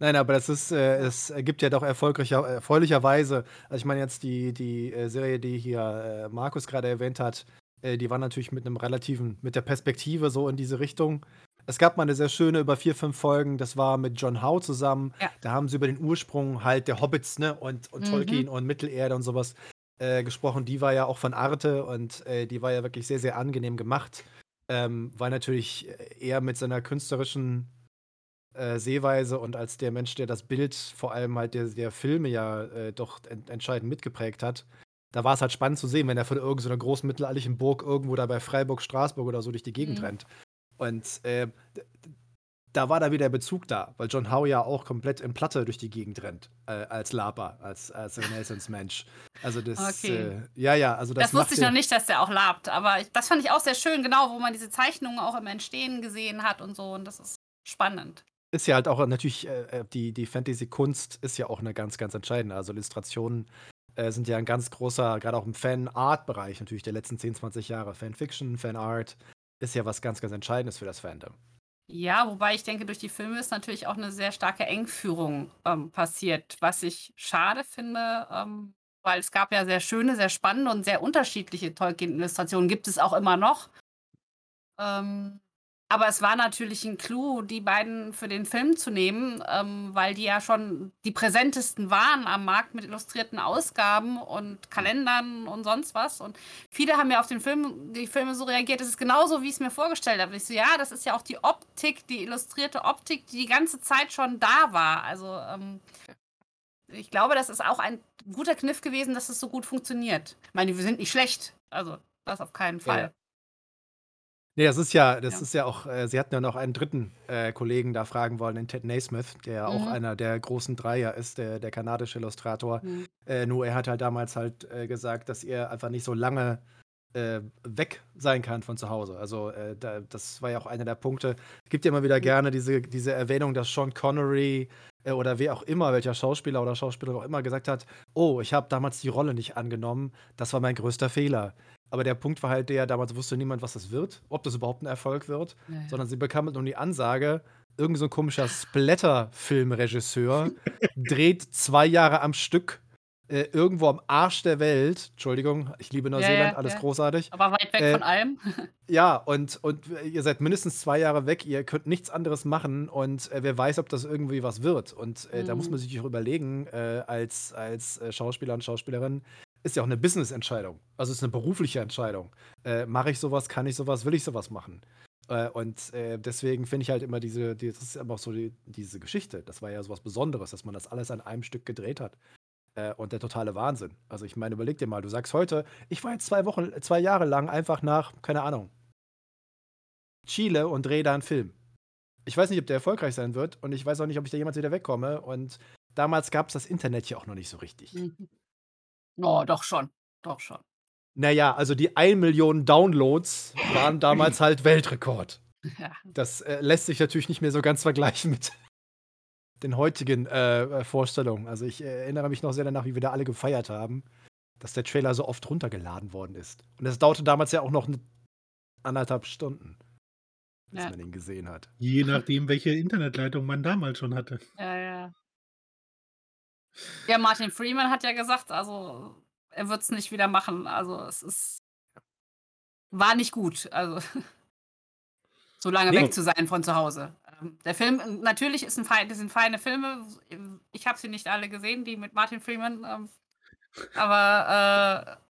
Nein, aber das ist, äh es gibt ja doch erfolgreicher erfreulicherweise also, ich meine jetzt die die, äh, Serie, die hier, äh, Markus grade erwähnt hat, äh, die war natürlich mit 'nem relativen mit der Perspektive so in diese Richtung. Es gab mal 'ne sehr schöne über 4, 5 Folgen, das war mit John Howe zusammen. Ja. Da haben sie über den Ursprung halt der Hobbits, ne, und und Mhm. Tolkien und Mittelerde und so was, äh, gesprochen. Die war ja auch von Arte und, äh, die war ja wirklich sehr, sehr angenehm gemacht. Ähm, weil natürlich er mit seiner künstlerischen, äh, Sehweise und als der Mensch, der das Bild vor allem halt der der Filme ja, äh, doch ent entscheidend mitgeprägt hat. Da war's halt spannend zu sehen, wenn er von irgend so großen mittelalterlichen Burg irgendwo da bei Freiburg, Straßburg oder so durch die Gegend Mhm. rennt. Und, äh, da war da wieder Bezug da, weil John Howe ja auch komplett in Platte durch die Gegend rennt, äh, als Laper, als als Renaissance-Mensch. Also, das, Okay. äh ja, ja, also das Das wusste ich noch nicht, dass der auch labt, aber ich das fand ich auch sehr schön, genau, wo man diese Zeichnungen auch im Entstehen gesehen hat und so und das ist spannend. Ist ja halt auch natürlich, äh, äh, die die Fantasy-Kunst ist ja auch 'ne ganz, ganz entscheidende. Also, Illustrationen, äh, sind ja 'n ganz großer grade auch im Fan-Art-Bereich natürlich der letzten 10, 20 Jahre. Fanfiction, Fanart ist ja was ganz, ganz Entscheidendes für das Fandom. Ja, wobei ich denke, durch die Filme ist natürlich auch 'ne sehr starke Engführung, ähm, passiert, was ich schade finde, ähm, weil es gab ja sehr schöne, sehr spannende und sehr unterschiedliche Tolkien-Illustrationen, gibt es auch immer noch. Ähm, aber es war natürlich 'n Clou, die beiden für den Film zu nehmen, ähm, weil die ja schon die präsentesten waren am Markt mit illustrierten Ausgaben und Kalendern und sonst was. Und viele haben ja auf den Film die Filme so reagiert: „Das ist genauso, wie ich's mir vorgestellt habe.“ Ich so: „Ja, das ist ja auch die Optik, die illustrierte Optik, die die ganze Zeit schon da war.“ Also, ähm, ich glaube, das ist auch ein guter Kniff gewesen, dass es so gut funktioniert. Ich meine, wir sind nicht schlecht, also das auf keinen Fall. Ja. Ne, das ist ja das Ja. ist ja auch äh, sie hatten ja noch einen dritten, äh, Kollegen da fragen wollen, den Ted Naismith, der auch Mhm. einer der großen Dreier ist, der der kanadische Illustrator. Mhm. Äh, nur er hat halt damals halt, äh, gesagt, dass er einfach nicht so lange, äh, weg sein kann von zu Hause. Also, äh, da das war ja auch einer der Punkte. Es gibt ja immer wieder Mhm. gerne diese diese Erwähnung, dass Sean Connery, äh, oder wer auch immer, welcher Schauspieler oder Schauspielerin auch immer gesagt hat: „Oh, ich habe damals die Rolle nicht angenommen. Das war mein größter Fehler.“ Aber der Punkt war halt der, damals wusste niemand, was das wird, ob das überhaupt ein Erfolg wird, Ja, ja. sondern sie bekamen nur die Ansage, irgend so 'n komischer Splatter-Filmregisseur dreht 2 Jahre am Stück, äh, irgendwo am Arsch der Welt. Entschuldigung, ich liebe Neuseeland, ja, alles großartig. Aber weit weg Äh, von allem. ja, und und ihr seid mindestens 2 Jahre weg, ihr könnt nichts anderes machen und, äh, wer weiß, ob das irgendwie was wird. Und, äh, da muss man Mhm. sich auch überlegen, äh, als als, äh, Schauspieler und Schauspielerin ist ja auch 'ne Business-Entscheidung. Also, ist 'ne berufliche Entscheidung. Äh, mache ich so was, kann ich so was, will ich so was machen? Äh, und, äh, deswegen finde ich halt immer diese die das ist aber so die diese Geschichte. Das war ja so was Besonderes, dass man das alles an einem Stück gedreht hat. Äh, und der totale Wahnsinn. Also, ich meine, überleg dir mal, du sagst heute: „Ich fahre jetzt 2 Wochen 2 Jahre lang einfach nach, keine Ahnung Chile und drehe da 'n Film.“ Ich weiß nicht, ob der erfolgreich sein wird und ich weiß auch nicht, ob ich da jemals wieder wegkomme. Und damals gab's das Internet ja auch noch nicht so richtig. Mhm. Oh, doch schon, doch schon. Na ja, also die 1.000.000 Downloads waren damals halt Weltrekord. Das, äh, lässt sich natürlich nicht mehr so ganz vergleichen mit den heutigen, äh, äh, Vorstellungen. Also, ich erinnere mich noch sehr danach, wie wir da alle gefeiert haben, dass der Trailer so oft runtergeladen worden ist. Und das dauerte damals ja auch noch 'ne 1,5 Stunden, bis Ja. man ihn gesehen hat. Je nachdem, welche Internetleitung man damals schon hatte. Ja, ja. Ja, Martin Freeman hat ja gesagt, also, er wird's nicht wieder machen. Also, es ist war nicht gut, also so lange Ne. weg zu sein von zu Hause. Ähm, der Film natürlich ist 'n fei das sind feine Filme. Ich habe sie nicht alle gesehen, die mit Martin Freeman, ähm, aber, äh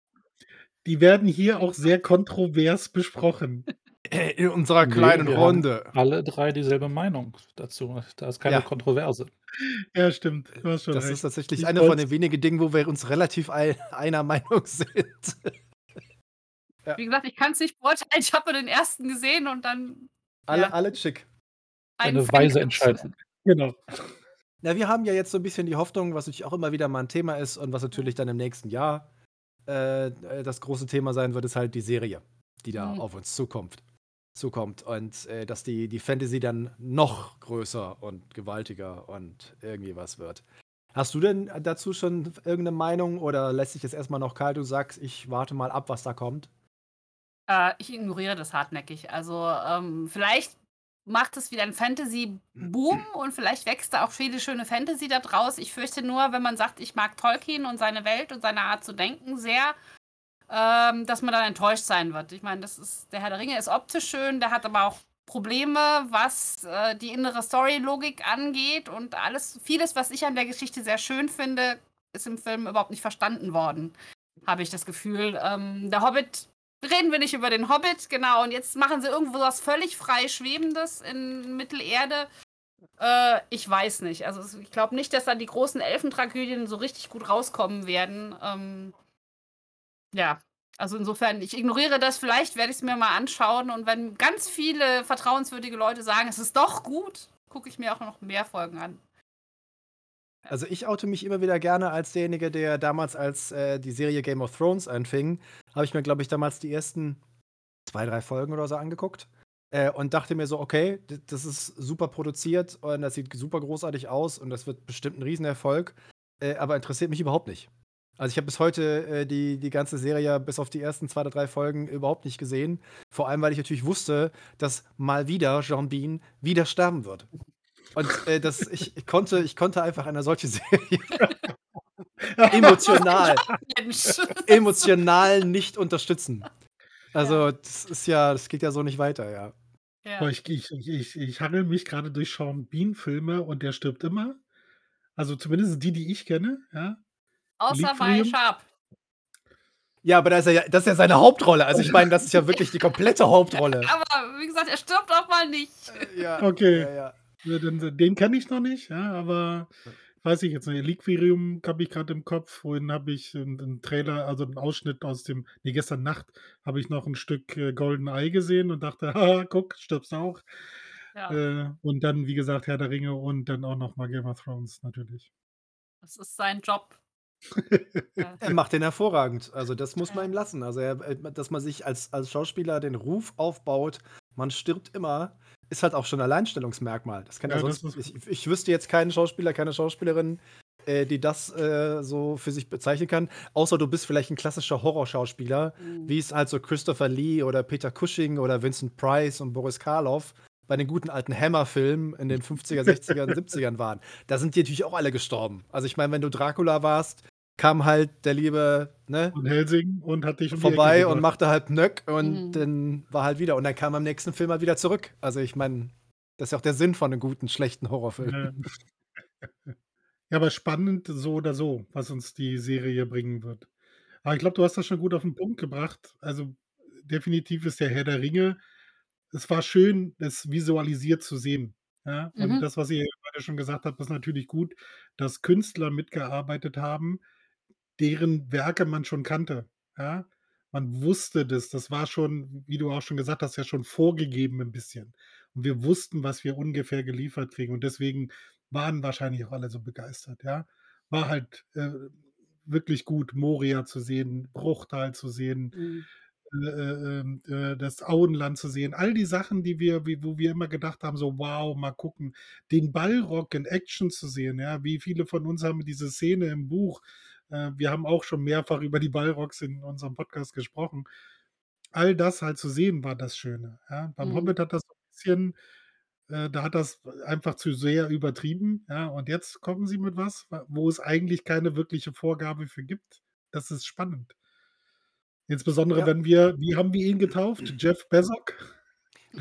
Die werden hier auch sehr kontrovers besprochen. In unserer Ne, kleinen wir Runde. haben alle 3 dieselbe Meinung dazu. Da ist keine Ja. Kontroverse. Ja, stimmt. Das recht. ist tatsächlich Ich eine von den wenigen Dingen, wo wir uns relativ ei einer Meinung sind. Ja. wie gesagt, ich kann's nicht beurteilen. Ich habe nur den 1. gesehen und dann Alle ja. alle schick. Eine Fan weise. Entscheidung. Genau. Na, wir haben ja jetzt so 'n bisschen die Hoffnung, was natürlich auch immer wieder mal 'n Thema ist und was natürlich dann im nächsten Jahr, äh, das große Thema sein wird, ist halt die Serie, die da Mhm. auf uns zukommt zukommt. Und, äh, dass die die Fantasy dann noch größer und gewaltiger und irgendwie was wird. Hast du denn dazu schon irgend 'ne Meinung oder lässt sich das erst mal noch kalt? Du sagst: „Ich warte mal ab, was da kommt?“ Äh, ich ignoriere das hartnäckig. Also, ähm, vielleicht macht es wieder 'n Fantasy-Boom und vielleicht wächst da auch viele schöne Fantasy da draus. Ich fürchte nur, wenn man sagt, ich mag Tolkien und seine Welt und seine Art zu denken sehr, ähm, dass man dann enttäuscht sein wird. Ich meine, das ist der Herr der Ringe ist optisch schön, der hat aber auch Probleme, was, äh, die innere Storylogik angeht und alles vieles, was ich an der Geschichte sehr schön finde, ist im Film überhaupt nicht verstanden worden, habe ich das Gefühl. Ähm, der Hobbit reden wir nicht über den Hobbit, genau. Und jetzt machen sie irgendwo was völlig frei Schwebendes in Mittelerde. Äh, ich weiß nicht. Also, ich glaube nicht, dass da die großen Elfentragödien so richtig gut rauskommen werden. Ähm ja, also insofern, ich ignoriere das. Vielleicht werde ich's mir mal anschauen und wenn ganz viele vertrauenswürdige Leute sagen, es ist doch gut, gucke ich mir auch noch mehr Folgen an. Also, ich oute mich immer wieder gerne als derjenige, der damals, als, äh, die Serie Game of Thrones anfing, habe ich mir, glaube ich, damals die ersten 2, 3 Folgen oder so angeguckt, äh, und dachte mir so: „Okay, das ist super produziert und das sieht super großartig aus und das wird bestimmt 'n Riesenerfolg“, äh, aber interessiert mich überhaupt nicht. Also, ich habe bis heute, äh, die die ganze Serie bis auf die ersten 2 oder 3 Folgen überhaupt nicht gesehen. Vor allem, weil ich natürlich wusste, dass mal wieder Sean Bean wieder sterben wird. Und, äh, das ich ich konnte ich konnte einfach eine solche Serie emotional emotional nicht unterstützen. Also, das ist ja das geht ja so nicht weiter, ja. Ja. Ich ich ich ich ich hangele mich grade durch Sean Bean-Filme und der stirbt immer. Also, zumindest die, die ich kenne, ja. Außer bei? Sharp. Ja, aber da ist ja das ist ja seine Hauptrolle. Also, ich meine, das ist ja wirklich die komplette Hauptrolle. Aber wie gesagt, er stirbt auch mal nicht. Äh, ja, Okay. ja, ja. Den den kenne ich noch nicht, ja, aber weiß ich jetzt nicht. Liquirium habe ich gerade im Kopf. Vorhin habe ich einen Trailer, also einen Ausschnitt aus dem, nee, gestern Nacht habe ich noch ein Stück äh, Golden Eye gesehen und dachte, haha, guck, stirbst auch. Ja. Äh, und dann, wie gesagt, Herr der Ringe und dann auch noch mal Game of Thrones natürlich. Das ist sein Job. Ja. Er macht den hervorragend. Also, das muss man ihm lassen. Also, er, äh, dass man sich als, als Schauspieler den Ruf aufbaut, man stirbt immer, ist halt auch schon ein Alleinstellungsmerkmal. Das kann ja, das sonst. ist- Ich, ich wüsste jetzt keinen Schauspieler, keine Schauspielerin, äh, die das äh, so für sich bezeichnen kann. Außer du bist vielleicht ein klassischer Horrorschauspieler, Mhm. wie es halt so Christopher Lee oder Peter Cushing oder Vincent Price und Boris Karloff bei den guten alten Hammer-Filmen in den 50er, 60er und 70ern waren. Da sind die natürlich auch alle gestorben. Also ich meine, wenn du Dracula warst, kam halt der liebe, ne, Und Helsing und hat dich vorbei und machte halt Nöck und Mhm. dann war halt wieder. Und dann kam am nächsten Film halt wieder zurück. Also ich meine, das ist ja auch der Sinn von einem guten, schlechten Horrorfilm. Ja. ja, aber spannend so oder so, was uns die Serie bringen wird. Aber ich glaube, du hast das schon gut auf den Punkt gebracht. Also definitiv ist der Herr der Ringe. Es war schön, das visualisiert zu sehen. Ja? Und Mhm. das, was ihr beide schon gesagt habt, ist natürlich gut, dass Künstler mitgearbeitet haben, deren Werke man schon kannte. Ja? Man wusste das. Das war schon, wie du auch schon gesagt hast, ja schon vorgegeben ein bisschen. Und wir wussten, was wir ungefähr geliefert kriegen. Und deswegen waren wahrscheinlich auch alle so begeistert. Ja? War halt äh, wirklich gut, Moria zu sehen, Bruchtal zu sehen, Mhm. Äh, äh, ähm, äh, das Auenland zu sehen. All die Sachen, die wir, wie, wo wir immer gedacht haben, so wow, mal gucken, den Ballrock in Action zu sehen. Ja? Wie viele von uns haben diese Szene im Buch äh, wir haben auch schon mehrfach über die Ballrocks in unserem Podcast gesprochen. All das halt zu sehen, war das Schöne. Ja? Beim Mhm. Hobbit hat das so ein bisschen, äh, da hat das einfach zu sehr übertrieben. Ja? Und jetzt kommen sie mit was, wo es eigentlich keine wirkliche Vorgabe für gibt. Das ist spannend. Insbesondere, Ja. wenn wir, wie haben wir ihn getauft? Jeff Bezos?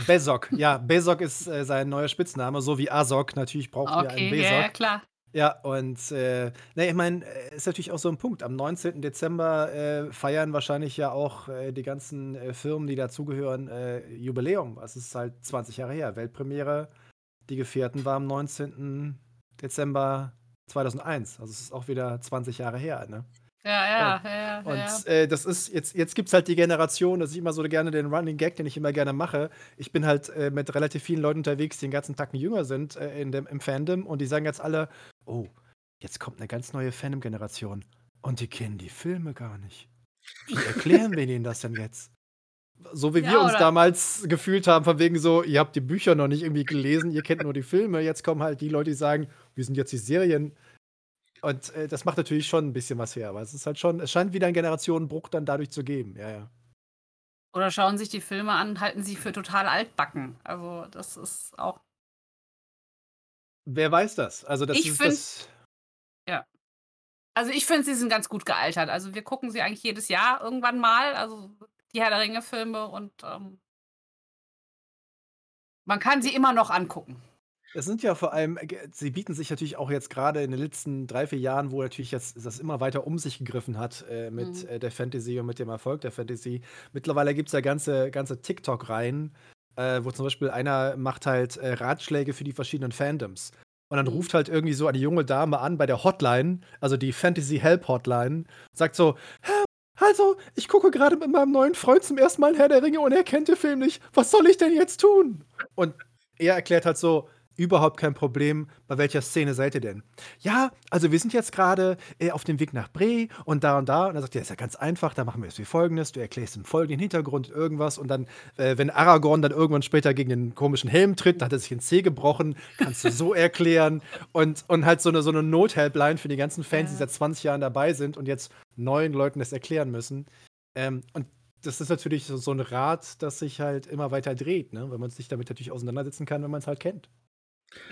Bezok, ja, Bezok ist äh, sein neuer Spitzname, so wie Azok. Natürlich brauchen wir einen Okay, ja, Bezok. klar. Ja, und äh, ne, ich meine, äh, ist natürlich auch so ein Punkt. Am 19. Dezember äh, feiern wahrscheinlich ja auch äh, die ganzen äh, Firmen, die dazugehören, äh, Jubiläum. Es ist halt 20 Jahre her. Weltpremiere, Die Gefährten war am 19. Dezember 2001. Also es ist auch wieder 20 Jahre her, ne? Ja, ja, ja. Und ja. äh, das ist, jetzt, jetzt gibt es halt die Generation, das ist immer so gerne den Running Gag, den ich immer gerne mache. Ich bin halt äh, mit relativ vielen Leuten unterwegs, die den ganzen Tag jünger sind äh, in dem, im Fandom und die sagen jetzt alle, oh, jetzt kommt eine ganz neue Fandom-Generation. Und die kennen die Filme gar nicht. Wie erklären wir denen das denn jetzt? So wie Ja, wir uns oder- damals gefühlt haben, von wegen so, ihr habt die Bücher noch nicht irgendwie gelesen, ihr kennt nur die Filme. Jetzt kommen halt die Leute, die sagen, wir sind jetzt die Serien. Und äh, das macht natürlich schon ein bisschen was her, aber es ist halt schon, es scheint wieder einen Generationenbruch dann dadurch zu geben. Ja, ja. Oder schauen sich die Filme an, halten sie für total altbacken. Also, das ist auch. Wer weiß das? Also das Ich ist find- das. Also, ich finde, sie sind ganz gut gealtert. Also, wir gucken sie eigentlich jedes Jahr irgendwann mal. Also, die Herr der Ringe-Filme und ähm, man kann sie immer noch angucken. Es sind ja vor allem, äh, sie bieten sich natürlich auch jetzt gerade in den letzten drei, vier Jahren, wo natürlich jetzt das immer weiter um sich gegriffen hat äh, mit Mhm. äh, der Fantasy und mit dem Erfolg der Fantasy. Mittlerweile gibt es ja ganze, ganze TikTok-Reihen, äh, wo zum Beispiel einer macht halt äh, Ratschläge für die verschiedenen Fandoms. Und dann Mhm. ruft halt irgendwie so eine junge Dame an bei der Hotline, also die Fantasy Help Hotline, sagt so, "Hä, also, ich gucke gerade mit meinem neuen Freund zum ersten Mal Herr der Ringe und er kennt den Film nicht. Was soll ich denn jetzt tun? Und er erklärt halt so, überhaupt kein Problem. Bei welcher Szene seid ihr denn? Ja, also wir sind jetzt gerade äh, auf dem Weg nach Bre und da und da. Und dann sagt er, ist ja ganz einfach, da machen wir jetzt wie folgendes. Du erklärst im folgenden Hintergrund irgendwas und dann, äh, wenn Aragorn dann irgendwann später gegen den komischen Helm tritt, da hat er sich ein C gebrochen, kannst du so erklären. Und, und halt so eine, so eine Not-Helpline für die ganzen Fans, die Ja. seit 20 Jahren dabei sind und jetzt neuen Leuten das erklären müssen. Ähm, und das ist natürlich so, so ein Rad, das sich halt immer weiter dreht, ne? wenn man sich damit natürlich auseinandersetzen kann, wenn man es halt kennt.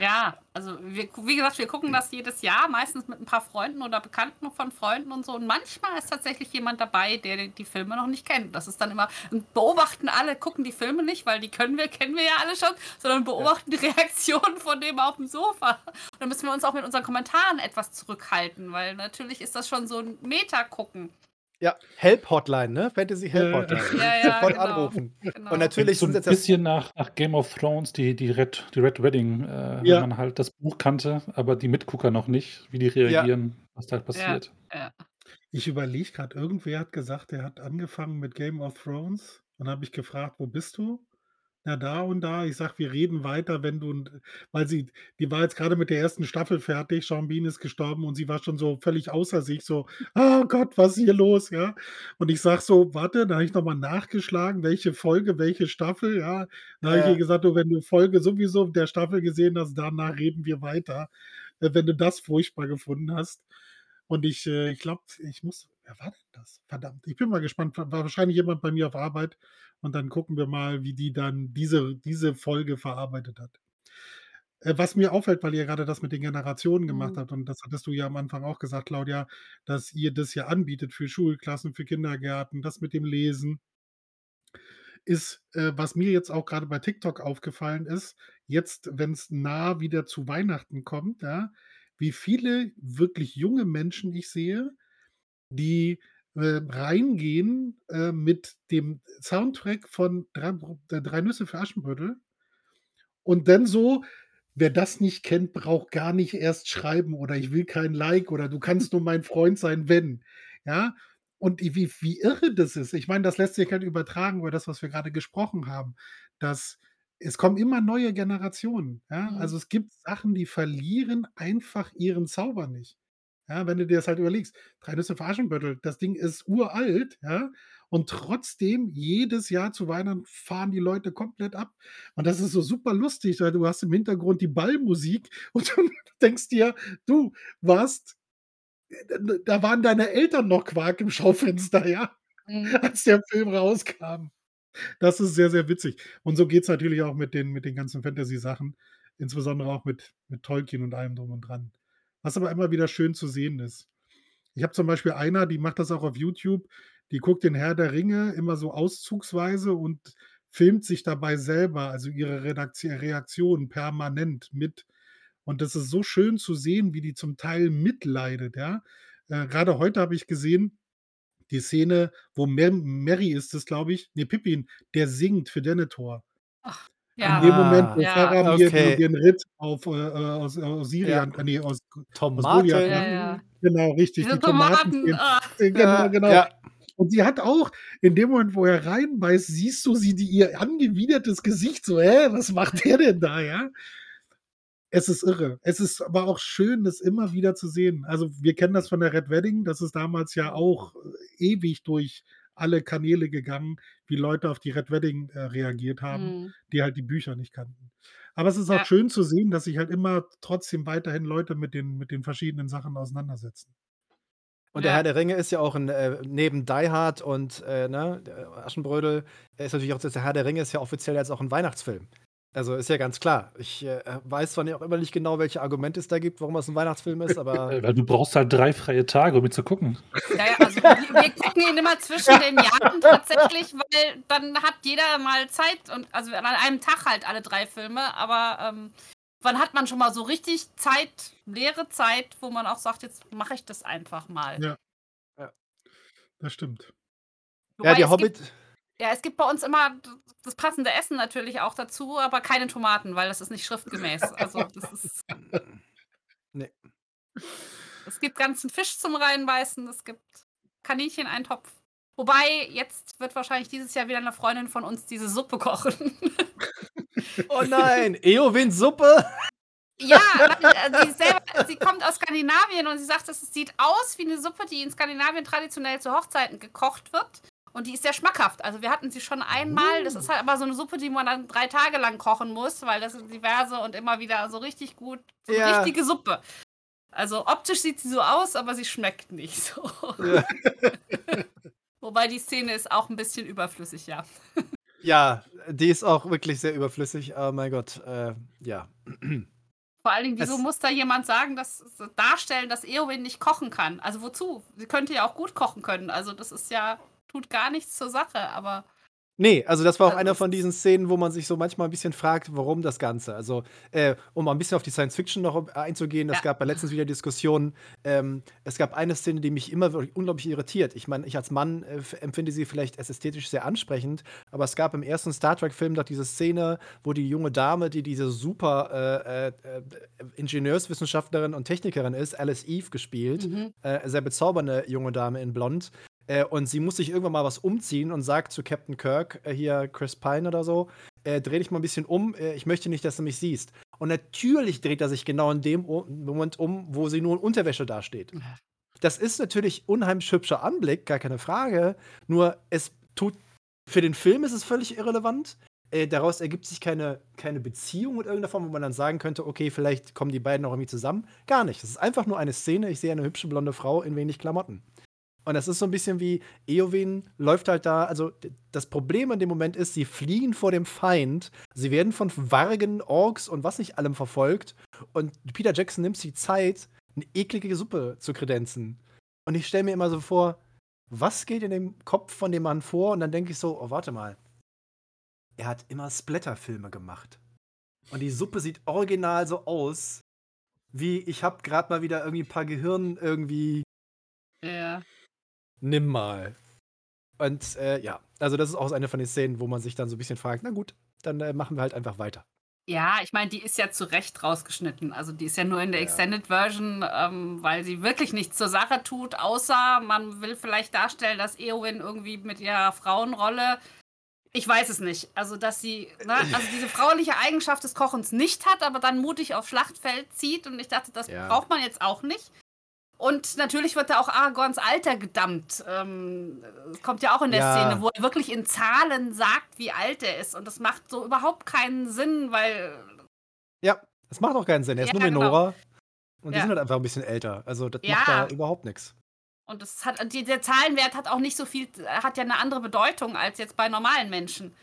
Ja, also wir, wie gesagt, wir gucken das jedes Jahr, meistens mit ein paar Freunden oder Bekannten von Freunden und so. Und manchmal ist tatsächlich jemand dabei, der die- Filme noch nicht kennt. Das ist dann immer, beobachten alle, gucken die Filme nicht, weil die können wir, kennen wir ja alle schon, sondern beobachten die Reaktionen von dem auf dem Sofa. Und dann müssen wir uns auch mit unseren Kommentaren etwas zurückhalten, weil natürlich ist das schon so ein Meta-Gucken. Ja, Help-Hotline, ne? Fantasy Help-Hotline. Ja, ja, Sofort genau. anrufen. Genau. Und natürlich so sind ein bisschen nach, nach Game of Thrones, die, die, Red, die Red Wedding, äh, Ja. wenn man halt das Buch kannte, aber die Mitgucker noch nicht, wie die reagieren, was da halt passiert. Ja. Ich überlege gerade, irgendwer hat gesagt, er hat angefangen mit Game of Thrones. Und habe ich gefragt, wo bist du? Na, da und da. Ich sag, wir reden weiter, wenn du. Weil sie, die war jetzt gerade mit der ersten Staffel fertig. Sean Bean ist gestorben und sie war schon so völlig außer sich, so, oh Gott, was ist hier los? Ja. Und ich sag so, warte, da habe ich nochmal nachgeschlagen, welche Folge, welche Staffel, ja. Da habe ich ihr gesagt, du, wenn du Folge sowieso der Staffel gesehen hast, danach reden wir weiter. Äh, Wenn du das furchtbar gefunden hast. Und ich, äh, ich glaube, ich muss. Wer war denn das? Verdammt. Ich bin mal gespannt. War wahrscheinlich jemand bei mir auf Arbeit. Und dann gucken wir mal, wie die dann diese, diese Folge verarbeitet hat. Äh, Was mir auffällt, weil ihr gerade das mit den Generationen gemacht Mhm. habt, und das hattest du ja am Anfang auch gesagt, Claudia, dass ihr das ja anbietet für Schulklassen, für Kindergärten, das mit dem Lesen, ist, äh, was mir jetzt auch gerade bei TikTok aufgefallen ist, jetzt, wenn es nah wieder zu Weihnachten kommt, ja, wie viele wirklich junge Menschen ich sehe, die äh, reingehen äh, mit dem Soundtrack von Drei, äh, Drei Nüsse für Aschenbrödel und dann so, wer das nicht kennt, braucht gar nicht erst schreiben oder ich will kein Like oder du kannst nur mein Freund sein, wenn. Ja, und wie, wie irre das ist. Ich meine, das lässt sich halt übertragen über das, was wir gerade gesprochen haben. Dass es kommen immer neue Generationen. Ja? Mhm. Also es gibt Sachen, die verlieren einfach ihren Zauber nicht. Ja, wenn du dir das halt überlegst, drei Nüsse für Aschenbrödel, das Ding ist uralt, ja, und trotzdem jedes Jahr zu Weihnachten fahren die Leute komplett ab. Und das ist so super lustig, weil du hast im Hintergrund die Ballmusik und du denkst dir, du warst, da waren deine Eltern noch Quark im Schaufenster, ja, Mhm. als der Film rauskam. Das ist sehr, sehr witzig. Und so geht es natürlich auch mit den, mit den ganzen Fantasy-Sachen, insbesondere auch mit, mit Tolkien und allem drum und dran. Was aber immer wieder schön zu sehen ist. Ich habe zum Beispiel einer, die macht das auch auf YouTube, die guckt den Herr der Ringe immer so auszugsweise und filmt sich dabei selber, also ihre Reaktionen permanent mit. Und das ist so schön zu sehen, wie die zum Teil mitleidet, ja. Äh, Gerade heute habe ich gesehen, die Szene, wo Mary ist es, glaube ich, nee, Pippin, der singt für Denethor. Ja. In dem Moment, wo Ah, Ja. Faramir okay. den, den Ritt auf, äh, aus, aus Syrien, Ja. äh, nee, aus, Tomaten. Goliath, Ja, ne? ja. Genau, richtig. Diese die Tomaten. Tomaten. ah. Genau, Ja, genau. ja. Und sie hat auch, in dem Moment, wo er reinbeißt, siehst du sie, die, ihr angewidertes Gesicht, so, hä, was macht der denn da, ja? Es ist irre. Es ist aber auch schön, das immer wieder zu sehen. Also, wir kennen das von der Red Wedding, das ist damals ja auch äh, ewig durch alle Kanäle gegangen, wie Leute auf die Red Wedding äh, reagiert haben, Mhm. die halt die Bücher nicht kannten. Aber es ist auch Ja. schön zu sehen, dass sich halt immer trotzdem weiterhin Leute mit den, mit den verschiedenen Sachen auseinandersetzen. Und der Ja. Herr der Ringe ist ja auch ein, äh, neben Die Hard und äh, ne, der Aschenbrödel, ist natürlich auch, der Herr der Ringe ist ja offiziell jetzt auch ein Weihnachtsfilm. Also ist ja ganz klar. Ich äh, weiß zwar nicht, auch immer nicht genau, welche Argumente es da gibt, warum es ein Weihnachtsfilm ist, aber Weil du brauchst halt drei freie Tage, um ihn zu gucken. Ja, ja, also wir, wir gucken ihn immer zwischen den Jahren tatsächlich, weil dann hat jeder mal Zeit und also an einem Tag halt alle drei Filme, aber ähm, wann hat man schon mal so richtig Zeit, leere Zeit, wo man auch sagt, jetzt mache ich das einfach mal. Ja. Ja. Das stimmt. Wobei ja, die es Hobbit. Gibt, ja, es gibt bei uns immer das passende Essen natürlich auch dazu, aber keine Tomaten, weil das ist nicht schriftgemäß. Also das ist. Nee. Es gibt ganzen Fisch zum Reinbeißen, es gibt Kaninchen-Eintopf. Wobei, jetzt wird wahrscheinlich dieses Jahr wieder eine Freundin von uns diese Suppe kochen. Oh nein, Eowyn-Suppe? ja, nein, äh, sie, selber, sie kommt aus Skandinavien und sie sagt, es sieht aus wie eine Suppe, die in Skandinavien traditionell zu Hochzeiten gekocht wird. Und die ist sehr schmackhaft. Also wir hatten sie schon einmal. Das ist halt aber so eine Suppe, die man dann drei Tage lang kochen muss, weil das sind diverse und immer wieder so richtig gut. So eine Ja. richtige Suppe. Also optisch sieht sie so aus, aber sie schmeckt nicht so. Ja. Wobei die Szene ist auch ein bisschen überflüssig, ja. ja, die ist auch wirklich sehr überflüssig. Oh mein Gott, äh, ja. Vor allen Dingen, wieso Es- muss da jemand sagen, dass darstellen, dass Eowyn nicht kochen kann? Also wozu? Sie könnte ja auch gut kochen können. Also das ist ja tut gar nichts zur Sache. Aber Ne, also das war auch Also, einer von diesen Szenen, wo man sich so manchmal 'n bisschen fragt, warum das Ganze? Also, äh, um mal 'n bisschen auf die Science Fiction noch einzugehen, es Ja. gab letztens wieder Diskussionen. Ähm, es gab eine Szene, die mich immer wirklich unglaublich irritiert. Ich meine, ich als Mann, äh, empfinde sie vielleicht als ästhetisch sehr ansprechend, aber es gab im ersten Star Trek-Film doch diese Szene, wo die junge Dame, die diese super, äh, äh, äh, Ingenieurswissenschaftlerin und Technikerin ist, Alice Eve gespielt, Mhm. äh, sehr bezaubernde junge Dame in blond. Äh, und sie muss sich irgendwann mal was umziehen und sagt zu Captain Kirk, äh, hier Chris Pine oder so: „Äh, dreh dich mal 'n bisschen um, äh, ich möchte nicht, dass du mich siehst.“ Und natürlich dreht er sich genau in dem Moment um, wo sie nur in Unterwäsche dasteht. Das ist natürlich unheimlich hübscher Anblick, gar keine Frage, nur es tut für den Film ist es völlig irrelevant. Äh, daraus ergibt sich keine keine Beziehung in irgendeiner Form, wo man dann sagen könnte: „Okay, vielleicht kommen die beiden auch irgendwie zusammen.“ Gar nicht. Es ist einfach nur eine Szene, ich sehe eine hübsche blonde Frau in wenig Klamotten. Und das ist so 'n bisschen wie Eowyn läuft halt da also, das Problem in dem Moment ist, sie fliehen vor dem Feind. Sie werden von Wargen, Orks und was nicht allem verfolgt. Und Peter Jackson nimmt sich Zeit, 'ne eklige Suppe zu kredenzen. Und ich stelle mir immer so vor, was geht in dem Kopf von dem Mann vor? Und dann denke ich so: „Oh, warte mal. Er hat immer Splatter-Filme gemacht. Und die Suppe sieht original so aus, wie ich habe grad mal wieder irgendwie 'n paar Gehirn irgendwie Ja. Nimm mal. Und, äh, ja, also das ist auch eine von den Szenen, wo man sich dann so 'n bisschen fragt: „Na gut, dann, äh, machen wir halt einfach weiter.“ Ja, ich meine, die ist ja zu Recht rausgeschnitten. Also, die ist ja nur in der Ja. Extended Version, ähm, weil sie wirklich nichts zur Sache tut, außer man will vielleicht darstellen, dass Eowyn irgendwie mit ihrer Frauenrolle ich weiß es nicht. Also, dass sie ne, also diese frauliche Eigenschaft des Kochens nicht hat, aber dann mutig aufs Schlachtfeld zieht und ich dachte, das Ja. braucht man jetzt auch nicht. Und natürlich wird da auch Aragorns Alter gedammt. Ähm, es kommt ja auch in der Ja. Szene, wo er wirklich in Zahlen sagt, wie alt er ist und das macht so überhaupt keinen Sinn, weil Ja, das macht auch keinen Sinn. Er ist Ja, nur genau. Menora und die Ja. sind halt einfach 'n bisschen älter. Also, das macht da überhaupt nix. Und das hat die der Zahlenwert hat auch nicht so viel hat ja 'ne andere Bedeutung als jetzt bei normalen Menschen.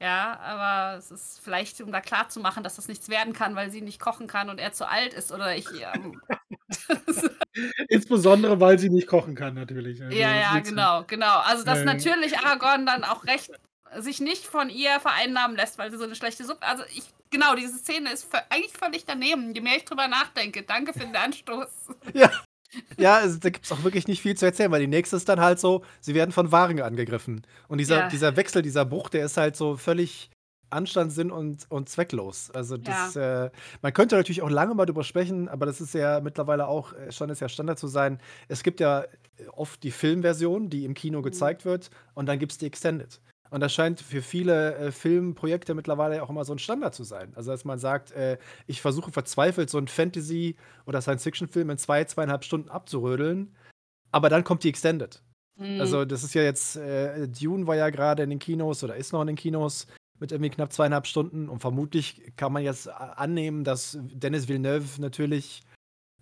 Ja, aber es ist vielleicht, um da klarzumachen, dass das nichts werden kann, weil sie nicht kochen kann und er zu alt ist oder ich, ähm Insbesondere, weil sie nicht kochen kann natürlich. Also, Ja, ja, willst du genau, genau. Also, dass Ähm. natürlich Aragorn dann auch recht sich nicht von ihr vereinnahmen lässt, weil sie so 'ne schlechte Suppe also, ich genau, diese Szene ist eigentlich völlig daneben, je mehr ich drüber nachdenke. Danke für den Anstoß. Ja. Ja, also, da gibt's auch wirklich nicht viel zu erzählen, weil die nächste ist dann halt so, sie werden von Wargen angegriffen. Und dieser Ja. dieser Wechsel, dieser Bruch, der ist halt so völlig Anstandssinn und und zwecklos. Also, das, äh man könnte natürlich auch lange mal drüber sprechen, aber das ist ja mittlerweile auch äh, scheint es ja Standard zu sein. Es gibt ja, äh, oft die Filmversion, die im Kino Mhm. gezeigt wird, und dann gibt's die Extended. Und das scheint für viele, äh, Filmprojekte mittlerweile auch immer so 'n Standard zu sein. Also, dass man sagt, äh, ich versuche verzweifelt, so 'n Fantasy oder Science-Fiction-Film in 2, 2,5 Stunden abzurödeln, aber dann kommt die Extended. Mhm. Also, das ist ja jetzt äh, Dune war ja grade in den Kinos oder ist noch in den Kinos mit irgendwie knapp 2,5 Stunden und vermutlich kann man jetzt annehmen, dass Denis Villeneuve natürlich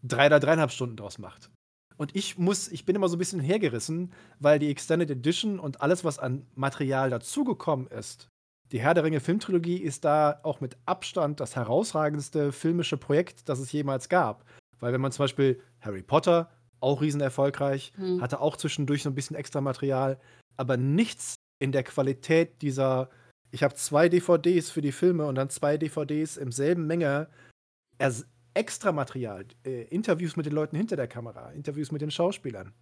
3 oder 3,5 Stunden draus macht. Und ich muss ich bin immer so 'n bisschen hergerissen, weil die Extended Edition und alles, was an Material dazugekommen ist die Herr der Ringe Filmtrilogie ist da auch mit Abstand das herausragendste filmische Projekt, das es jemals gab. Weil wenn man zum Beispiel Harry Potter, auch riesenerfolgreich, Mhm. hatte auch zwischendurch so 'n bisschen Extramaterial, aber nichts in der Qualität dieser ich habe 2 DVDs für die Filme und dann 2 DVDs im selben Menge ers Extramaterial, äh, Interviews mit den Leuten hinter der Kamera, Interviews mit den Schauspielern.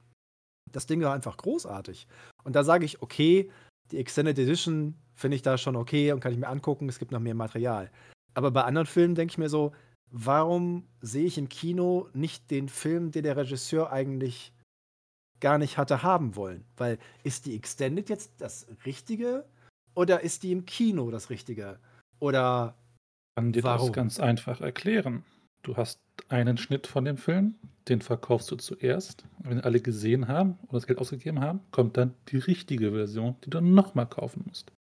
Das Ding war einfach großartig. Und da sage ich: „Okay, die Extended Edition finde ich da schon okay und kann ich mir angucken, es gibt noch mehr Material.“ Aber bei anderen Filmen denke ich mir so: „Warum sehe ich im Kino nicht den Film, den der Regisseur eigentlich gar nicht hatte haben wollen?“ Weil ist die Extended jetzt das Richtige oder ist die im Kino das Richtige? Oder Kann dir das warum? ganz einfach erklären. Du hast einen Schnitt von dem Film, den verkaufst du zuerst. Wenn alle gesehen haben und das Geld ausgegeben haben, kommt dann die richtige Version, die du noch mal kaufen musst.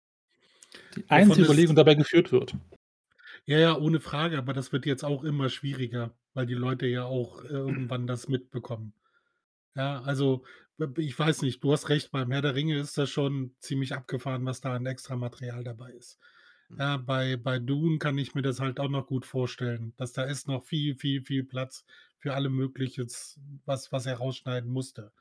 Die einzige Überlegung dabei geführt wird. Ja, ja, ohne Frage, aber das wird jetzt auch immer schwieriger, weil die Leute ja auch irgendwann das mitbekommen. Ja, also, ich weiß nicht, du hast recht, beim Herr der Ringe ist das schon ziemlich abgefahren, was da an Extramaterial dabei ist. Ja, bei bei Dune kann ich mir das halt auch noch gut vorstellen, dass da ist noch viel, viel, viel Platz für alle Mögliches, was was er rausschneiden musste.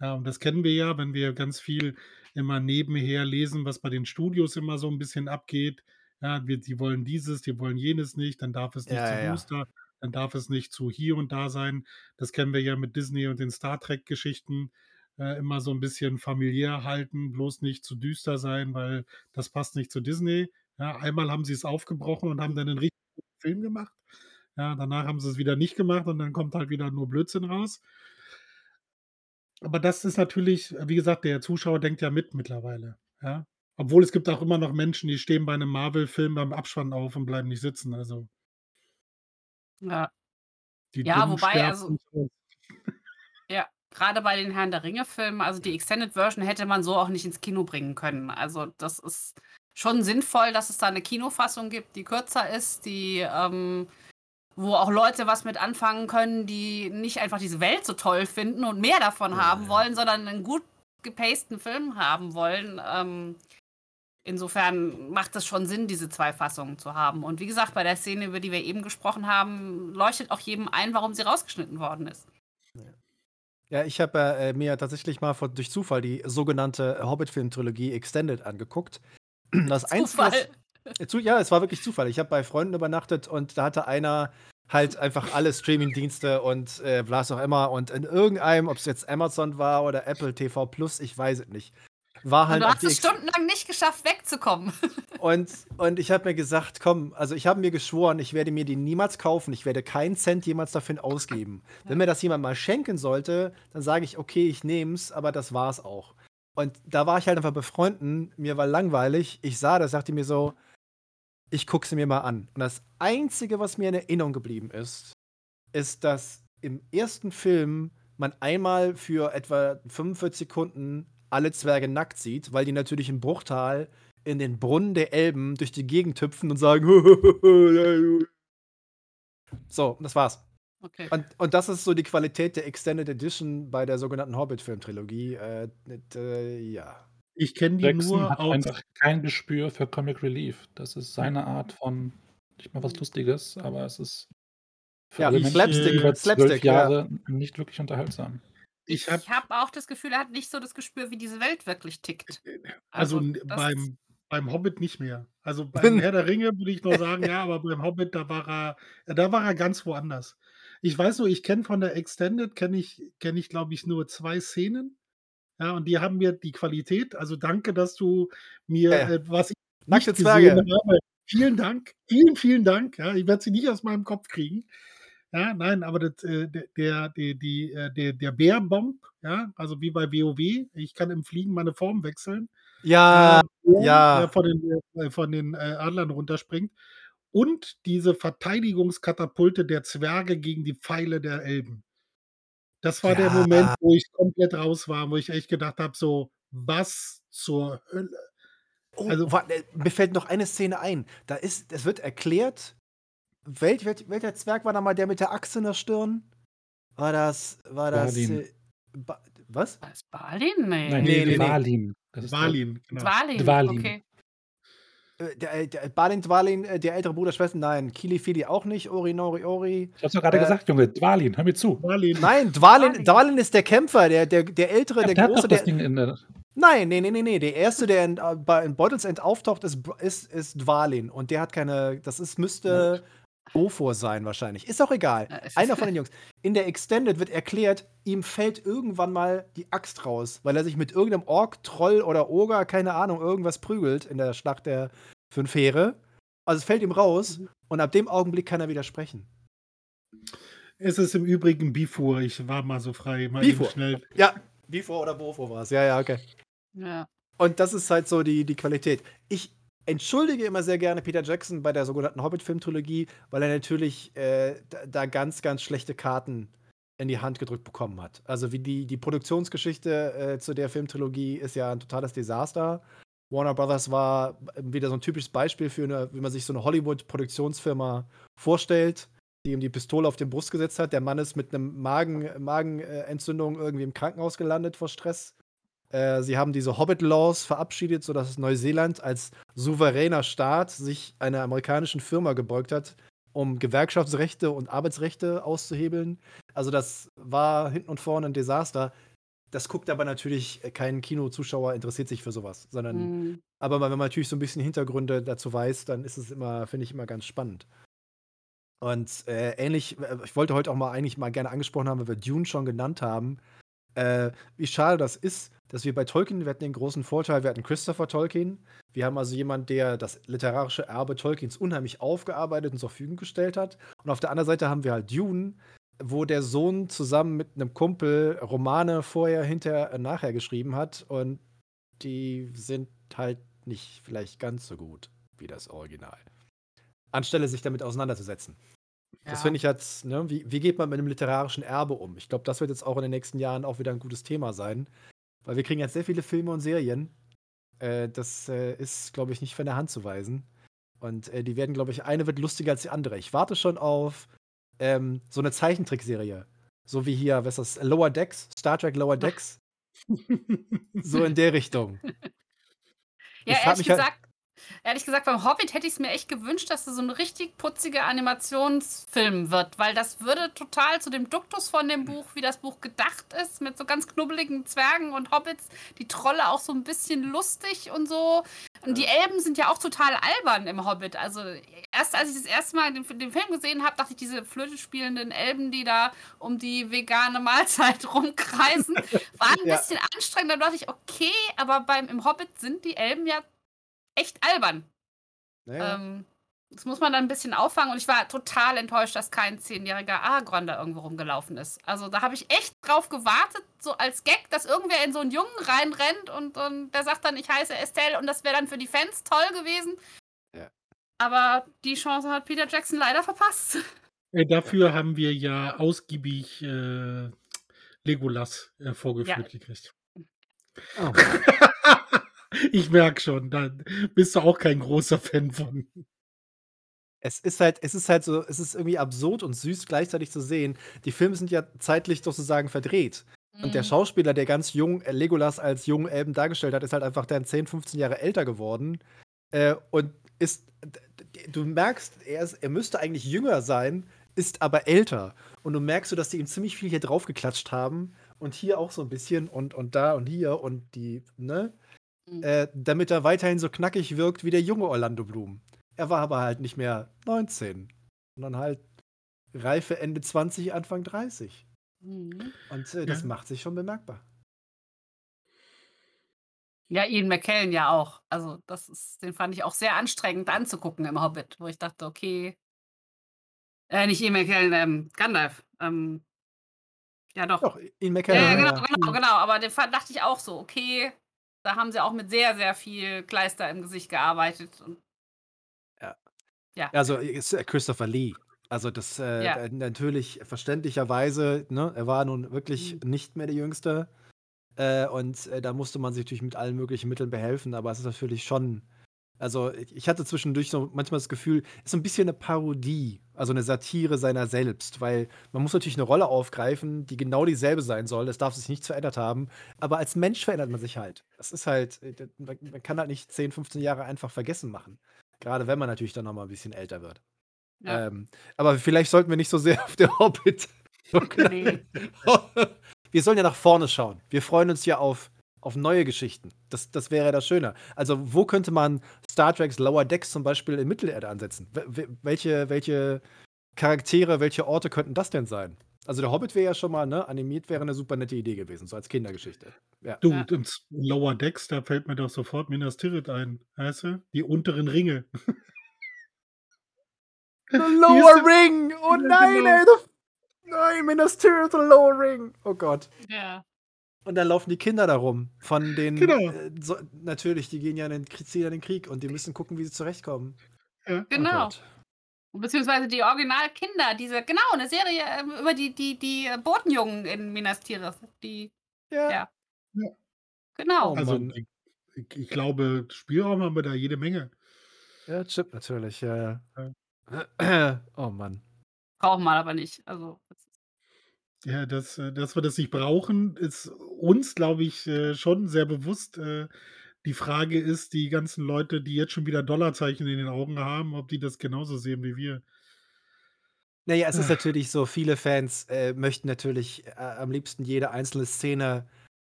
Ja, und das kennen wir ja, wenn wir ganz viel immer nebenher lesen, was bei den Studios immer so ein bisschen abgeht. Ja, wir die wollen dieses, die wollen jenes nicht, dann darf es nicht Ja, zu ja, düster, dann darf es nicht zu hier und da sein. Das kennen wir ja mit Disney und den Star Trek-Geschichten, äh, immer so ein bisschen familiär halten, bloß nicht zu düster sein, weil das passt nicht zu Disney. Ja, einmal haben sie es aufgebrochen und haben dann 'nen richtig guten Film gemacht. Ja, danach haben sie es wieder nicht gemacht und dann kommt halt wieder nur Blödsinn raus. Aber das ist natürlich wie gesagt, der Zuschauer denkt ja mit mittlerweile, ja? Obwohl es gibt auch immer noch Menschen, die stehen bei 'nem Marvel-Film beim Abspann auf und bleiben nicht sitzen, also Ja. die Ja, wobei, also grade bei den Herrn der Ringe-Filmen, also die Extended Version hätte man so auch nicht ins Kino bringen können. Also, das ist schon sinnvoll, dass es da 'ne Kinofassung gibt, die kürzer ist, die, ähm wo auch Leute was mit anfangen können, die nicht einfach diese Welt so toll finden und mehr davon Ja, haben ja. wollen, sondern 'nen gut gepaceden Film haben wollen. Ähm, insofern macht es schon Sinn, diese 2 Fassungen zu haben. Und wie gesagt, bei der Szene, über die wir eben gesprochen haben, leuchtet auch jedem ein, warum sie rausgeschnitten worden ist. Ja, ich habe, äh, mir tatsächlich mal von durch Zufall die sogenannte Hobbit-Film-Trilogie Extended angeguckt. Das Einzige, was Zufall. äh, zu ja, es war wirklich Zufall. Ich habe bei Freunden übernachtet und da hatte einer halt einfach alle Streamingdienste und, äh, was auch immer und in irgendeinem, ob's jetzt Amazon war oder Apple TV Plus, ich weiß es nicht, war Und halt du hast es stundenlang nicht geschafft, wegzukommen. und und ich habe mir gesagt: „Komm“ also, ich habe mir geschworen, ich werde mir die niemals kaufen. Ich werde keinen Cent jemals dafür ausgeben. Wenn mir das jemand mal schenken sollte, dann sage ich: „Okay, ich nehme es“, aber das war's auch. Und da war ich halt einfach bei Freunden, mir war langweilig. Ich sah das, dachte mir so: „Ich gucke sie mir mal an.“ Und das Einzige, was mir in Erinnerung geblieben ist, ist, dass im ersten Film man einmal für etwa 45 Sekunden alle Zwerge nackt sieht, weil die natürlich im Bruchtal in den Brunnen der Elben durch die Gegend hüpfen und sagen: So, das war's. Okay. Und und das ist so die Qualität der Extended Edition bei der sogenannten Hobbit-Film-Trilogie. Äh, äh, ja. Ich kenne die Jackson nur hat aus einfach kein Gespür für Comic Relief. Das ist seine Art von nicht mal was Lustiges, aber es ist für Ja, Slapstick, über Slapstick, 12 ja. Jahre nicht wirklich unterhaltsam. Ich habe habe auch das Gefühl, er hat nicht so das Gespür, wie diese Welt wirklich tickt. also, Also, n das beim beim Hobbit nicht mehr. Also, beim Herr der Ringe würde ich noch sagen, ja, aber beim Hobbit, da war er da war er ganz woanders. Ich weiß nur, ich kenne von der Extended kenne ich kenne ich, glaube ich, nur 2 Szenen. Ja, und die haben mir die Qualität also, danke, dass du mir, Ja, äh, was ich Nackte nicht gesehen Zwerge. habe vielen Dank. Vielen, vielen Dank, ja. Ich werde sie nicht aus meinem Kopf kriegen. Ja, nein, aber das, äh, der der die äh, der der Bärbomb, ja, also wie bei WoW, ich kann im Fliegen meine Form wechseln. Ja, Äh, ja. der von den äh, von den, äh, Adlern runterspringt und diese Verteidigungskatapulte der Zwerge gegen die Pfeile der Elben. Das war der Moment, Ja. wo ich komplett raus war, wo ich echt gedacht habe, so: „Was zur Hölle?“ Oh, Also wa äh, mir fällt noch eine Szene ein. Da ist es wird erklärt, welch welch welcher Zwerg war da mal der mit der Axt in der Stirn? War das war das, Balin. äh, Ba was? War das Balin? Ne. Nein, Ne, ne, ne. Dvalin. Das ist Balin, genau. Dvalin, Dvalin. okay. Äh, der äh, der Balin Dvalin, äh, der ältere Bruder, Schwester nein, Kili Fili auch nicht, Ori Nori Ori. Ich hab's doch grade Äh gesagt, Junge, Dvalin, hör mir zu. Balin. Nein, Dvalin Dvalin. Dvalin ist der Kämpfer, der der der ältere, Ja, der der hat große, doch das der Ding in der Nein, ne, ne, ne, ne. Der erste, der in, äh, bei in Beutels End auftaucht, ist ist ist Dvalin und der hat keine das ist müsste Ofor sein wahrscheinlich. Ist auch egal. Äh, es Einer von den Jungs. In der Extended wird erklärt, ihm fällt irgendwann mal die Axt raus, weil er sich mit irgendeinem Ork, Troll oder Oger, keine Ahnung, irgendwas prügelt in der Schlacht der Fünf Heere. Also, es fällt ihm raus und ab dem Augenblick kann er wieder sprechen. Es ist im Übrigen Bifur. Ich war mal so frei, mal Bifur. schnell. Ja, Bifur oder Bofur war's. Ja, ja, okay. Ja. Und das ist halt so die die Qualität. Ich entschuldige immer sehr gerne Peter Jackson bei der sogenannten Hobbit-Film-Trilogie, weil er natürlich, äh, da ganz, ganz schlechte Karten in die Hand gedrückt bekommen hat. Also, wie die die Produktionsgeschichte, äh, zu der Filmtrilogie ist ja 'n totales Desaster. Warner Brothers war wieder so 'n typisches Beispiel für 'ne wie man sich so 'ne Hollywood-Produktionsfirma vorstellt, die ihm die Pistole auf die Brust gesetzt hat. Der Mann ist mit 'nem Magen Magen äh, Entzündung irgendwie im Krankenhaus gelandet vor Stress. Äh, sie haben diese Hobbit-Laws verabschiedet, sodass Neuseeland als souveräner Staat sich einer amerikanischen Firma gebeugt hat, um Gewerkschaftsrechte und Arbeitsrechte auszuhebeln. Also, das war hinten und vorne 'n Desaster. das guckt aber natürlich äh, kein Kinozuschauer interessiert sich für sowas, sondern Mhm. aber wenn man natürlich so ein bisschen Hintergründe dazu weiß, dann ist es immer finde ich immer ganz spannend. Und, äh, ähnlich äh, ich wollte heute auch mal eigentlich mal gerne angesprochen haben, weil wir Dune schon genannt haben, äh, wie schade das ist, dass wir bei Tolkien wir hatten den großen Vorteil, wir hatten Christopher Tolkien. Wir haben also jemanden, der das literarische Erbe Tolkiens unheimlich aufgearbeitet und zur Verfügung gestellt hat. Und auf der anderen Seite haben wir halt Dune, wo der Sohn zusammen mit einem Kumpel Romane vorher, hinterher, äh, nachher geschrieben hat und die sind halt nicht vielleicht ganz so gut wie das Original. Anstelle sich damit auseinanderzusetzen. Das Ja. finde ich jetzt, ne, wie, wie geht man mit einem literarischen Erbe um? Ich glaube, das wird jetzt auch in den nächsten Jahren auch wieder ein gutes Thema sein. Weil wir kriegen jetzt sehr viele Filme und Serien. Äh, das äh, ist, glaube ich, nicht von der Hand zu weisen. Und äh, die werden, glaube ich, eine wird lustiger als die andere. Ich warte schon auf ähm, so eine Zeichentrickserie. So wie hier, was ist das? Lower Decks, Star Trek Lower Decks. so in der Richtung. Ja, Ich ehrlich halt- gesagt, ehrlich gesagt, beim Hobbit hätte ich es mir echt gewünscht, dass das so ein richtig putziger Animationsfilm wird, weil das würde total zu dem Duktus von dem Buch, wie das Buch gedacht ist, mit so ganz knubbeligen Zwergen und Hobbits, die Trolle auch so ein bisschen lustig und so. Und die Elben sind ja auch total albern im Hobbit. Also erst als ich das erste Mal den, den Film gesehen habe, dachte ich, diese Flöte spielenden Elben, die da um die vegane Mahlzeit rumkreisen, waren ein Ja. bisschen anstrengend. Da dachte ich, okay, aber beim im Hobbit sind die Elben ja echt albern. Naja. Ähm, das muss man dann ein bisschen auffangen und ich war total enttäuscht, dass kein zehnjähriger Aragorn da irgendwo rumgelaufen ist. Also da habe ich echt drauf gewartet, so als Gag, dass irgendwer in so einen Jungen reinrennt und, und der sagt dann, ich heiße Estelle und das wäre dann für die Fans toll gewesen. Ja. Aber die Chance hat Peter Jackson leider verpasst. Äh, dafür haben wir ja ausgiebig äh, Legolas äh, vorgeführt gekriegt. Oh. ich merke schon, da bist du auch kein großer Fan von. Es ist halt, es ist halt so, es ist irgendwie absurd und süß gleichzeitig zu sehen. Die Filme sind ja zeitlich sozusagen verdreht. Und der Mhm. Schauspieler, der ganz jung äh, Legolas als jungen Elben dargestellt hat, ist halt einfach dann 10, 15 Jahre älter geworden. Äh, und ist, du merkst, er, ist, er müsste eigentlich jünger sein, ist aber älter. Und du merkst so, dass die ihm ziemlich viel hier drauf geklatscht haben. Und hier auch so ein bisschen und, und da und hier und die, ne? Mhm. Äh, damit er weiterhin so knackig wirkt wie der junge Orlando Bloom. Er war aber halt nicht mehr 19, sondern halt reife Ende 20, Anfang 30. Mhm. Und äh, das Ja. macht sich schon bemerkbar. Ja, Ian McKellen ja auch. Also, das ist, den fand ich auch sehr anstrengend anzugucken im Hobbit, wo ich dachte, okay. Äh, nicht Ian McKellen, ähm, Gandalf. Ähm, ja, doch. Doch, Ian McKellen. ja, ja, genau, ja. genau, genau. Aber den fand, dachte ich auch so, okay, da haben sie auch mit sehr, sehr viel Kleister im Gesicht gearbeitet. Und Also ist, äh, Christopher Lee. Also das äh, Ja. äh, natürlich verständlicherweise, ne, er war nun wirklich Mhm. nicht mehr der Jüngste. Äh, und äh, da musste man sich natürlich mit allen möglichen Mitteln behelfen, aber es ist natürlich schon. Also ich hatte zwischendurch so manchmal das Gefühl, es ist so ein bisschen eine Parodie, also eine Satire seiner selbst, weil man muss natürlich eine Rolle aufgreifen, die genau dieselbe sein soll. Es darf sich nichts verändert haben, aber als Mensch verändert man sich halt. Das ist halt, äh, man kann halt nicht 10, 15 Jahre einfach vergessen machen. Gerade wenn man natürlich dann noch mal ein bisschen älter wird. ja. Ähm, aber vielleicht sollten wir nicht so sehr auf der Hobbit. Nee. wir sollen ja nach vorne schauen. Wir freuen uns ja auf, auf neue Geschichten. Das, das wäre das Schöne. Also, wo könnte man Star Trek's Lower Decks zum Beispiel in Mittelerde ansetzen? Wel- wel- welche, welche Charaktere, welche Orte könnten das denn sein? Also, der Hobbit wäre ja schon mal, ne? Animiert wäre eine super nette Idee gewesen, so als Kindergeschichte. Ja. Du, im S- Lower Decks, da fällt mir doch sofort Minas Tirith ein. Weißt du? Die unteren Ringe. The Lower Ring! Oh nein, genau. ey! the- Nein, Minas Tirith, the Lower Ring! Oh Gott. ja. Und dann laufen die Kinder da rum. Von den. Genau. Äh, so, natürlich, die gehen ja in den, Krieg- ziehen ja in den Krieg und die müssen gucken, wie sie zurechtkommen. Ja. Oh Genau. Gott. Beziehungsweise die Originalkinder, diese, genau, eine Serie ähm, über die, die, die Botenjungen in Minas Tirith. Die, Ja. Ja. Ja. genau. Oh Also, ich, ich- glaube, Spielraum haben wir da jede Menge. Ja, Chip natürlich, ja. Oh Mann. Brauchen wir aber nicht. Also, das Ja, dass, äh, dass wir das nicht brauchen, ist uns, glaube ich, äh, schon sehr bewusst. Äh, Die Frage ist, die ganzen Leute, die jetzt schon wieder Dollarzeichen in den Augen haben, ob die das genauso sehen wie wir. Naja, es ist Ah. natürlich so, viele Fans äh, möchten natürlich äh, am liebsten jede einzelne Szene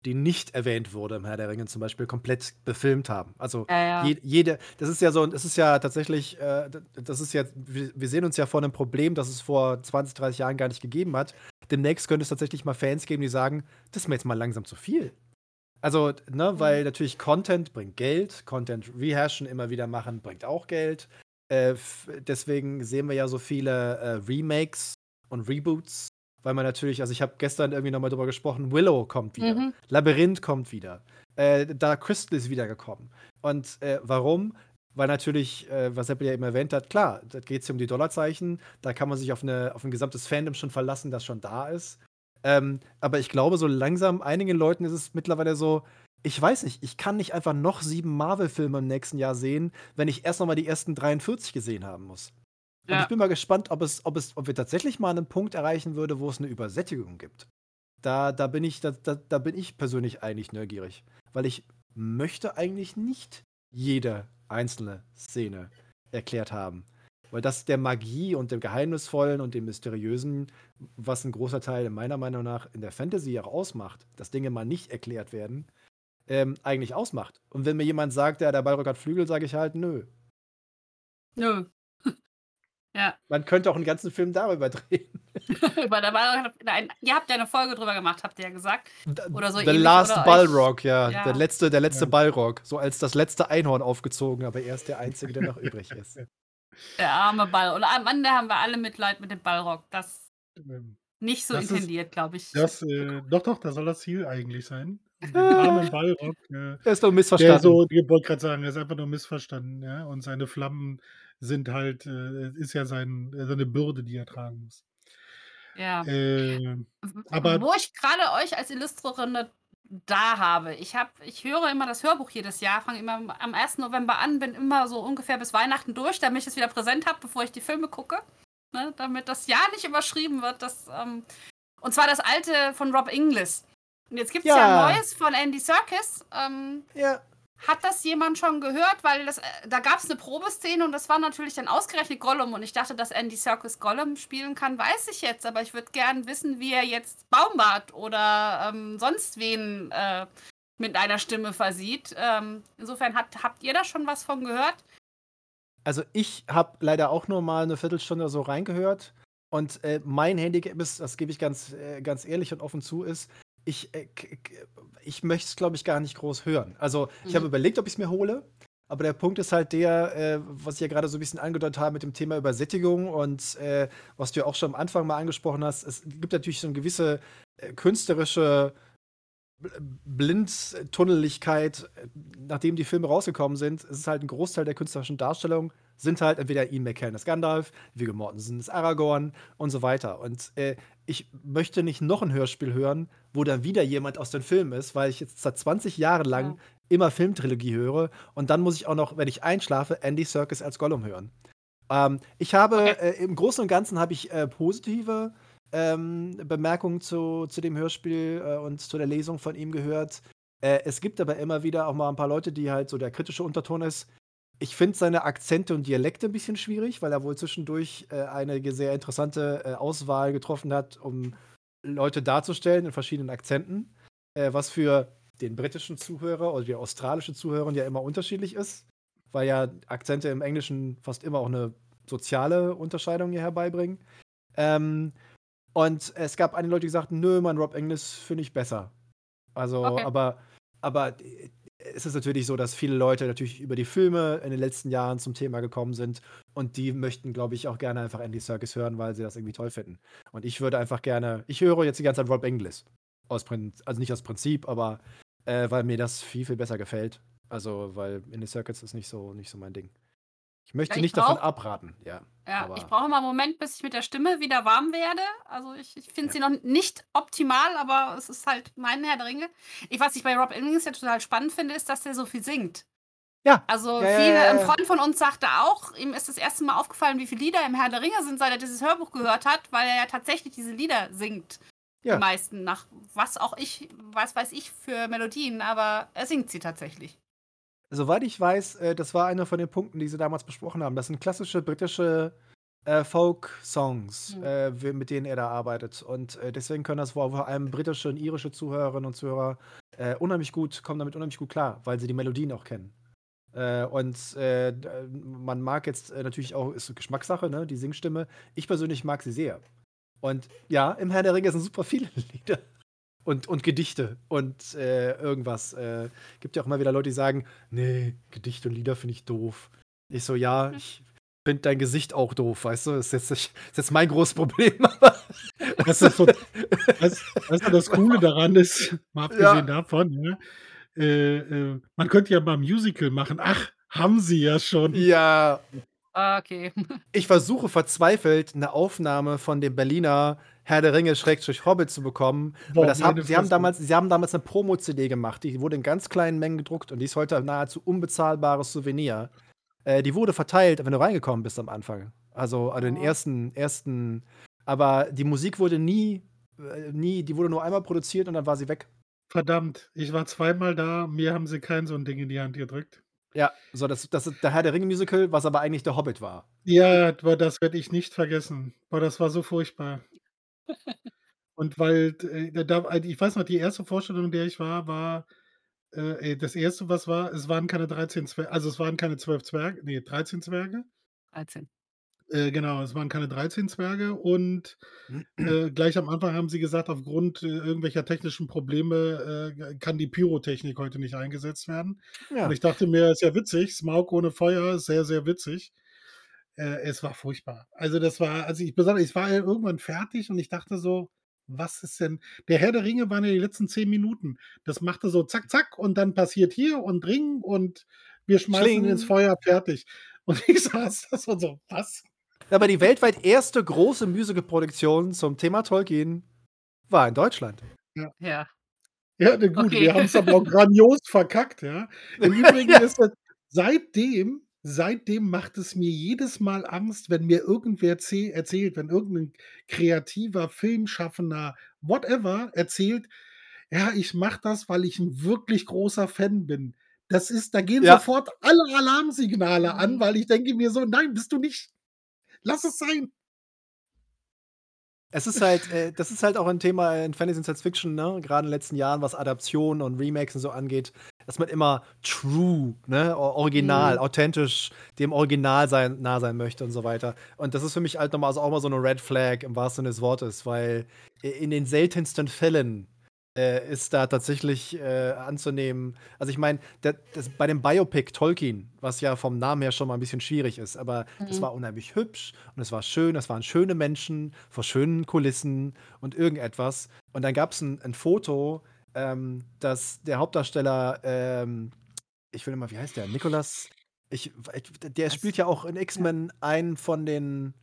die nicht erwähnt wurde im Herr der Ringe, zum Beispiel komplett befilmt haben. Also Ja, ja. je, jede, das ist ja so, das ist ja tatsächlich, äh, das ist ja, wir, wir sehen uns ja vor einem Problem, das es vor 20, 30 Jahren gar nicht gegeben hat. Demnächst könnte es tatsächlich mal Fans geben, die sagen, das ist mir jetzt mal langsam zu viel. Also, ne, weil natürlich Content bringt Geld, Content rehashen, immer wieder machen, bringt auch Geld. Äh, deswegen sehen wir ja so viele äh, Remakes und Reboots, weil man natürlich, also ich habe gestern irgendwie nochmal drüber gesprochen, Willow kommt wieder, Mhm. Labyrinth kommt wieder, äh, Dark Crystal ist wiedergekommen. Und äh, warum? Weil natürlich, äh, was Apple ja eben erwähnt hat, klar, da geht es um die Dollarzeichen, da kann man sich auf, eine, auf ein gesamtes Fandom schon verlassen, das schon da ist. Ähm, aber ich glaube, so langsam, einigen Leuten ist es mittlerweile so, ich weiß nicht, ich kann nicht einfach noch sieben Marvel-Filme im nächsten Jahr sehen, wenn ich erst noch mal die ersten 43 gesehen haben muss. Und Ja. ich bin mal gespannt, ob, es, ob, es, ob wir tatsächlich mal einen Punkt erreichen würde, wo es eine Übersättigung gibt. Da, da, bin ich, da, da, da bin ich persönlich eigentlich neugierig. Weil ich möchte eigentlich nicht jede einzelne Szene erklärt haben. Weil das der Magie und dem Geheimnisvollen und dem Mysteriösen, was ein großer Teil meiner Meinung nach in der Fantasy auch ausmacht, dass Dinge mal nicht erklärt werden, ähm, eigentlich ausmacht. Und wenn mir jemand sagt, ja, der Balrog hat Flügel, sage ich halt, nö. Nö. Ja. Man könnte auch einen ganzen Film darüber drehen. Über der Ball, nein, ihr habt ja eine Folge drüber gemacht, habt ihr ja gesagt. Oder so The ähnlich, Last oder Balrog, ja. Ja. Der letzte, der letzte Ja. Balrog. So als das letzte Einhorn aufgezogen, aber er ist der Einzige, der noch übrig ist. Der arme Ball. Und am Ende haben wir alle Mitleid mit dem Ballrock. Das Ähm, nicht so Das intendiert, glaube ich. Das, äh, doch, doch, das soll das Ziel eigentlich sein. Den armen Ballrock, äh, Er ist doch der missverstanden. so, ich wollte gerade sagen, er ist einfach nur missverstanden, ja. Und seine Flammen sind halt, äh, ist ja sein, äh, seine Bürde, die er tragen muss. ja. Äh, aber- Wo ich gerade euch als Illustrierende da habe. Ich, hab, ich höre immer das Hörbuch jedes Jahr, fange immer am 1. November an, bin immer so ungefähr bis Weihnachten durch, damit ich es wieder präsent habe, bevor ich die Filme gucke. Ne, damit das Jahr nicht überschrieben wird. Das, ähm, und zwar das alte von Rob Inglis. Und jetzt gibt es ja. Ja. ein neues von Andy Serkis. Ähm, ja. Hat das jemand schon gehört? Weil das, äh, da gab es eine Probeszene und das war natürlich dann ausgerechnet Gollum. Und ich dachte, dass Andy Serkis Gollum spielen kann, weiß ich jetzt. Aber ich würde gern wissen, wie er jetzt Baumbart oder ähm, sonst wen äh, mit einer Stimme versieht. Ähm, insofern hat, habt ihr da schon was von gehört? Also ich habe leider auch nur mal eine Viertelstunde so reingehört. Und äh, mein Handicap ist, das gebe ich ganz, äh, ganz ehrlich und offen zu, ist, ich, äh, ich möchte es, glaube ich, gar nicht groß hören. Also ich Mhm. habe überlegt, ob ich es mir hole. Aber der Punkt ist halt der, äh, was ich ja gerade so ein bisschen angedeutet habe mit dem Thema Übersättigung und äh, was du ja auch schon am Anfang mal angesprochen hast. Es gibt natürlich so eine gewisse äh, künstlerische Bl- Blindtunneligkeit, äh, nachdem die Filme rausgekommen sind, ist es halt ein Großteil der künstlerischen Darstellung sind halt entweder Ian McKellen als Gandalf, Viggo Mortensen als Aragorn und so weiter. Und äh, ich möchte nicht noch ein Hörspiel hören, wo dann wieder jemand aus den Filmen ist, weil ich jetzt seit 20 Jahren lang Ja. immer Filmtrilogie höre und dann muss ich auch noch, wenn ich einschlafe, Andy Serkis als Gollum hören. Ähm, ich habe Okay. äh, im Großen und Ganzen habe ich äh, positive ähm, Bemerkungen zu, zu dem Hörspiel äh, und zu der Lesung von ihm gehört. Äh, es gibt aber immer wieder auch mal ein paar Leute, die halt so der kritische Unterton ist. Ich finde seine Akzente und Dialekte ein bisschen schwierig, weil er wohl zwischendurch äh, eine sehr interessante äh, Auswahl getroffen hat, um Leute darzustellen in verschiedenen Akzenten, äh, was für den britischen Zuhörer oder die australische Zuhörer ja immer unterschiedlich ist, weil ja Akzente im Englischen fast immer auch eine soziale Unterscheidung hier herbeibringen. Ähm, und es gab einige Leute, die sagten, nö, mein Rob English finde ich besser. Also, Okay. aber, aber es ist natürlich so, dass viele Leute natürlich über die Filme in den letzten Jahren zum Thema gekommen sind und die möchten, glaube ich, auch gerne einfach Andy Serkis hören, weil sie das irgendwie toll finden. Und ich würde einfach gerne, ich höre jetzt die ganze Zeit Rob English. Aus also nicht aus Prinzip, aber äh, weil mir das viel, viel besser gefällt. Also, weil Andy Serkis ist nicht so, nicht so mein Ding. Ich möchte Ja, ich nicht davon brauch- abraten, ja. Ja, ich brauche mal einen Moment, bis ich mit der Stimme wieder warm werde. Also ich, ich finde sie noch nicht optimal, aber es ist halt mein Herr der Ringe. Ich, was ich bei Rob Illings ja total spannend finde, ist, dass der so viel singt. Ja. Also Ja, ja, viele, ja, ein ja. Freund von uns sagte auch, ihm ist das erste Mal aufgefallen, wie viele Lieder im Herr der Ringe sind, seit er dieses Hörbuch gehört hat, weil er ja tatsächlich diese Lieder singt. Ja. Die meisten, nach was auch ich, was weiß ich für Melodien, aber er singt sie tatsächlich. Soweit ich weiß, äh, das war einer von den Punkten, die sie damals besprochen haben. Das sind klassische britische äh, Folk-Songs, Mhm. äh, mit denen er da arbeitet. Und äh, deswegen können das wohl vor allem britische und irische Zuhörerinnen und Zuhörer äh, unheimlich gut, kommen damit unheimlich gut klar, weil sie die Melodien auch kennen. Äh, und man mag jetzt natürlich auch, ist Geschmackssache, ne, die Singstimme. Ich persönlich mag sie sehr. Und ja, im Herr der Ringe sind super viele Lieder und, und Gedichte und äh, irgendwas. Äh, gibt ja auch immer wieder Leute, die sagen, nee, Gedichte und Lieder finde ich doof. Ich so, ja, ich finde dein Gesicht auch doof, weißt du? Das ist jetzt, das ist jetzt mein großes Problem. das, ist so, das, das, das Coole daran ist, mal abgesehen ja. davon, ja, äh, äh, man könnte ja mal ein Musical machen. Ach, haben sie ja schon. Ja. Ah, okay. Ich versuche verzweifelt eine Aufnahme von dem Berliner Herr der Ringe Schrägstrich Hobbit zu bekommen. Boah, das haben, sie, haben damals, sie haben damals eine Promo-CD gemacht, die wurde in ganz kleinen Mengen gedruckt und die ist heute ein nahezu unbezahlbares Souvenir. Äh, die wurde verteilt, wenn du reingekommen bist am Anfang. Also an den ersten, ersten. Aber die Musik wurde nie, äh, nie, die wurde nur einmal produziert und dann war sie weg. Verdammt, ich war zweimal da, mir haben sie kein so ein Ding in die Hand gedrückt. Ja, so das, das ist der Herr der Ringe Musical, was aber eigentlich der Hobbit war. Ja, das werde ich nicht vergessen. Boah, das war so furchtbar. Und weil, äh, da, also ich weiß noch, die erste Vorstellung, in der ich war, war äh, das erste, was war, es waren keine 13 Zwerge, also es waren keine 12 Zwerge, nee, 13 Zwerge. 13. Äh, genau, es waren keine 13 Zwerge und äh, gleich am Anfang haben sie gesagt, aufgrund äh, irgendwelcher technischen Probleme äh, kann die Pyrotechnik heute nicht eingesetzt werden. Ja. Und ich dachte mir, ist ja witzig, Smaug ohne Feuer ist sehr, sehr witzig. Äh, es war furchtbar. Also das war, also ich besonders, ich war ja irgendwann fertig und ich dachte so, was ist denn? Der Herr der Ringe waren ja die letzten zehn Minuten. Das machte so zack, zack und dann passiert hier und Ring und wir schmeißen Schling. ins Feuer fertig. Und ich saß das und so, was? Aber die weltweit erste große Musical-Produktion zum Thema Tolkien war in Deutschland. Ja. Ja, ja ne, gut, okay. wir haben es aber auch grandios verkackt, ja. Im Übrigen ja. ist das, seitdem, seitdem macht es mir jedes Mal Angst, wenn mir irgendwer erzählt, wenn irgendein kreativer, Filmschaffender, whatever, erzählt, ja, ich mache das, weil ich ein wirklich großer Fan bin. Das ist, da gehen ja. sofort alle Alarmsignale an, mhm. weil ich denke mir so, nein, bist du nicht. Lass es sein. Es ist halt, äh, das ist halt auch ein Thema in Fantasy und Science Fiction, ne? Gerade in den letzten Jahren, was Adaptionen und Remakes und so angeht, dass man immer true, ne, original, mhm. authentisch dem Original sein, nah sein möchte und so weiter. Und das ist für mich halt nochmal also auch mal so eine Red Flag im wahrsten Sinne des Wortes, weil in den seltensten Fällen äh, ist da tatsächlich äh, anzunehmen. Also ich meine, bei dem Biopic Tolkien, was ja vom Namen her schon mal ein bisschen schwierig ist, aber es mhm. war unheimlich hübsch und es war schön, es waren schöne Menschen vor schönen Kulissen und irgendetwas. Und dann gab es ein, ein, Foto, ähm, dass der Hauptdarsteller, ähm, ich will immer, wie heißt der? Nikolas. Ich, der spielt ja auch in X-Men einen von den,